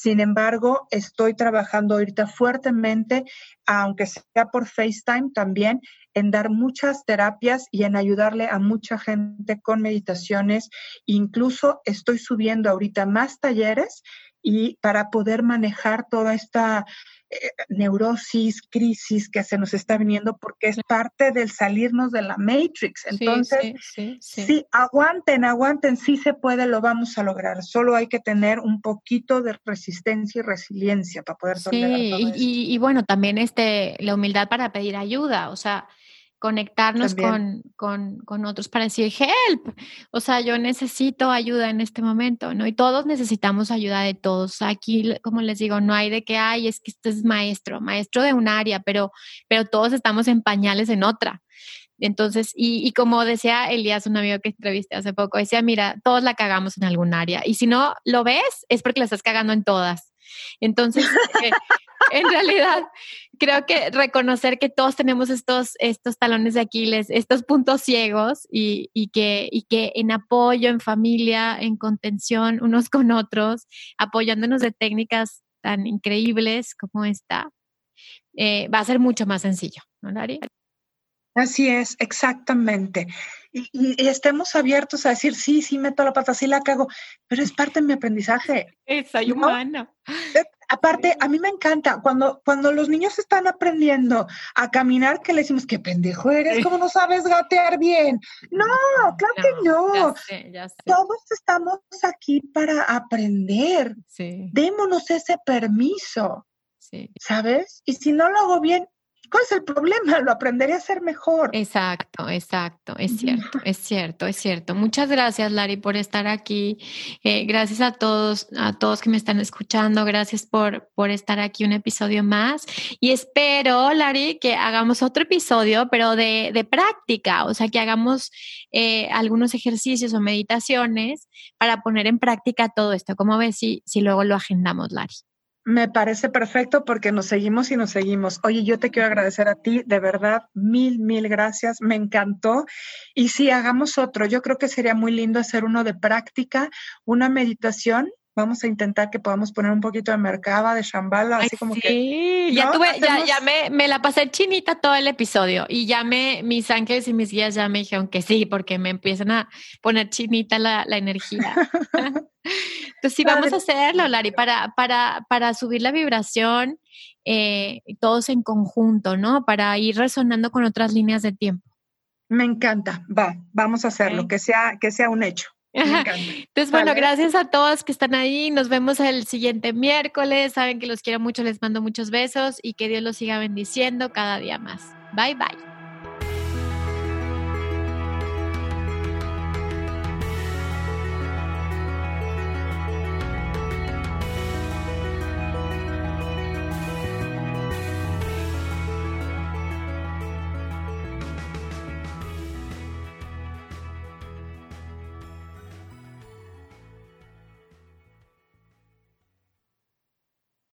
Sin embargo, estoy trabajando ahorita fuertemente, aunque sea por FaceTime también, en dar muchas terapias y en ayudarle a mucha gente con meditaciones. Incluso estoy subiendo ahorita más talleres y para poder manejar toda esta eh, neurosis, crisis que se nos está viniendo porque es parte del salirnos de la Matrix. Entonces, sí, sí, aguanten, aguanten, sí se puede, lo vamos a lograr. Solo hay que tener un poquito de resistencia y resiliencia para poder
tolerar todo y, y, bueno, también este, la humildad para pedir ayuda, o sea, conectarnos con, con, con, otros para decir, help, o sea, yo necesito ayuda en este momento, ¿no? Y todos necesitamos ayuda de todos. Aquí, como les digo, no hay de que, ay, es que este es maestro, maestro de un área, pero, pero todos estamos en pañales en otra. Entonces, y, y, como decía Elías, un amigo que entrevisté hace poco, decía, mira, todos la cagamos en algún área. Y si no lo ves, es porque la estás cagando en todas. Entonces, eh, en realidad, creo que reconocer que todos tenemos estos, estos talones de Aquiles, estos puntos ciegos y, que, en apoyo, en familia, en contención unos con otros, apoyándonos de técnicas tan increíbles como esta, eh, va a ser mucho más sencillo, ¿no, Lari?
Así es, exactamente. Y, y, estemos abiertos a decir, sí, sí, meto la pata, sí la cago, pero es parte de mi aprendizaje.
Es humano.
Eh, aparte, a mí me encanta cuando, cuando los niños están aprendiendo a caminar, que le decimos, qué pendejo eres, ¿cómo no sabes gatear bien? No, claro que no. Ya sé, ya sé. Todos estamos aquí para aprender. Sí. Démonos ese permiso. Sí. ¿Sabes? Y si no lo hago bien, ¿Cuál es el problema? Lo aprenderé a hacer mejor.
Exacto, exacto, es cierto, es cierto, es cierto. Muchas gracias, Lari, por estar aquí. Eh, gracias a todos, a todos que me están escuchando. Gracias por, por estar aquí un episodio más. Y espero, Lari, que hagamos otro episodio, pero de, de práctica, o sea, que hagamos eh, algunos ejercicios o meditaciones para poner en práctica todo esto. ¿Cómo ves si, si luego lo agendamos, Lari?
Me parece perfecto porque nos seguimos y nos seguimos. Oye, yo te quiero agradecer a ti, de verdad, mil, mil gracias, me encantó. Y si hagamos otro, yo creo que sería muy lindo hacer uno de práctica, una meditación vamos a intentar que podamos poner un poquito de mercaba, de Shambhala, así como que.
Ya tuve, ya, ya me, me, la pasé chinita todo el episodio y ya me, mis ángeles y mis guías ya me dijeron que sí, porque me empiezan a poner chinita la, la energía. Entonces sí, vamos a hacerlo, Lari, para, para, para subir la vibración, eh, todos en conjunto, ¿no? Para ir resonando con otras líneas de tiempo.
Me encanta, va, vamos a hacerlo, que, sea, que sea un hecho.
Entonces, bueno, gracias a todos que están ahí. Nos vemos el siguiente miércoles. Saben que los quiero mucho, les mando muchos besos y que Dios los siga bendiciendo cada día más. Bye bye.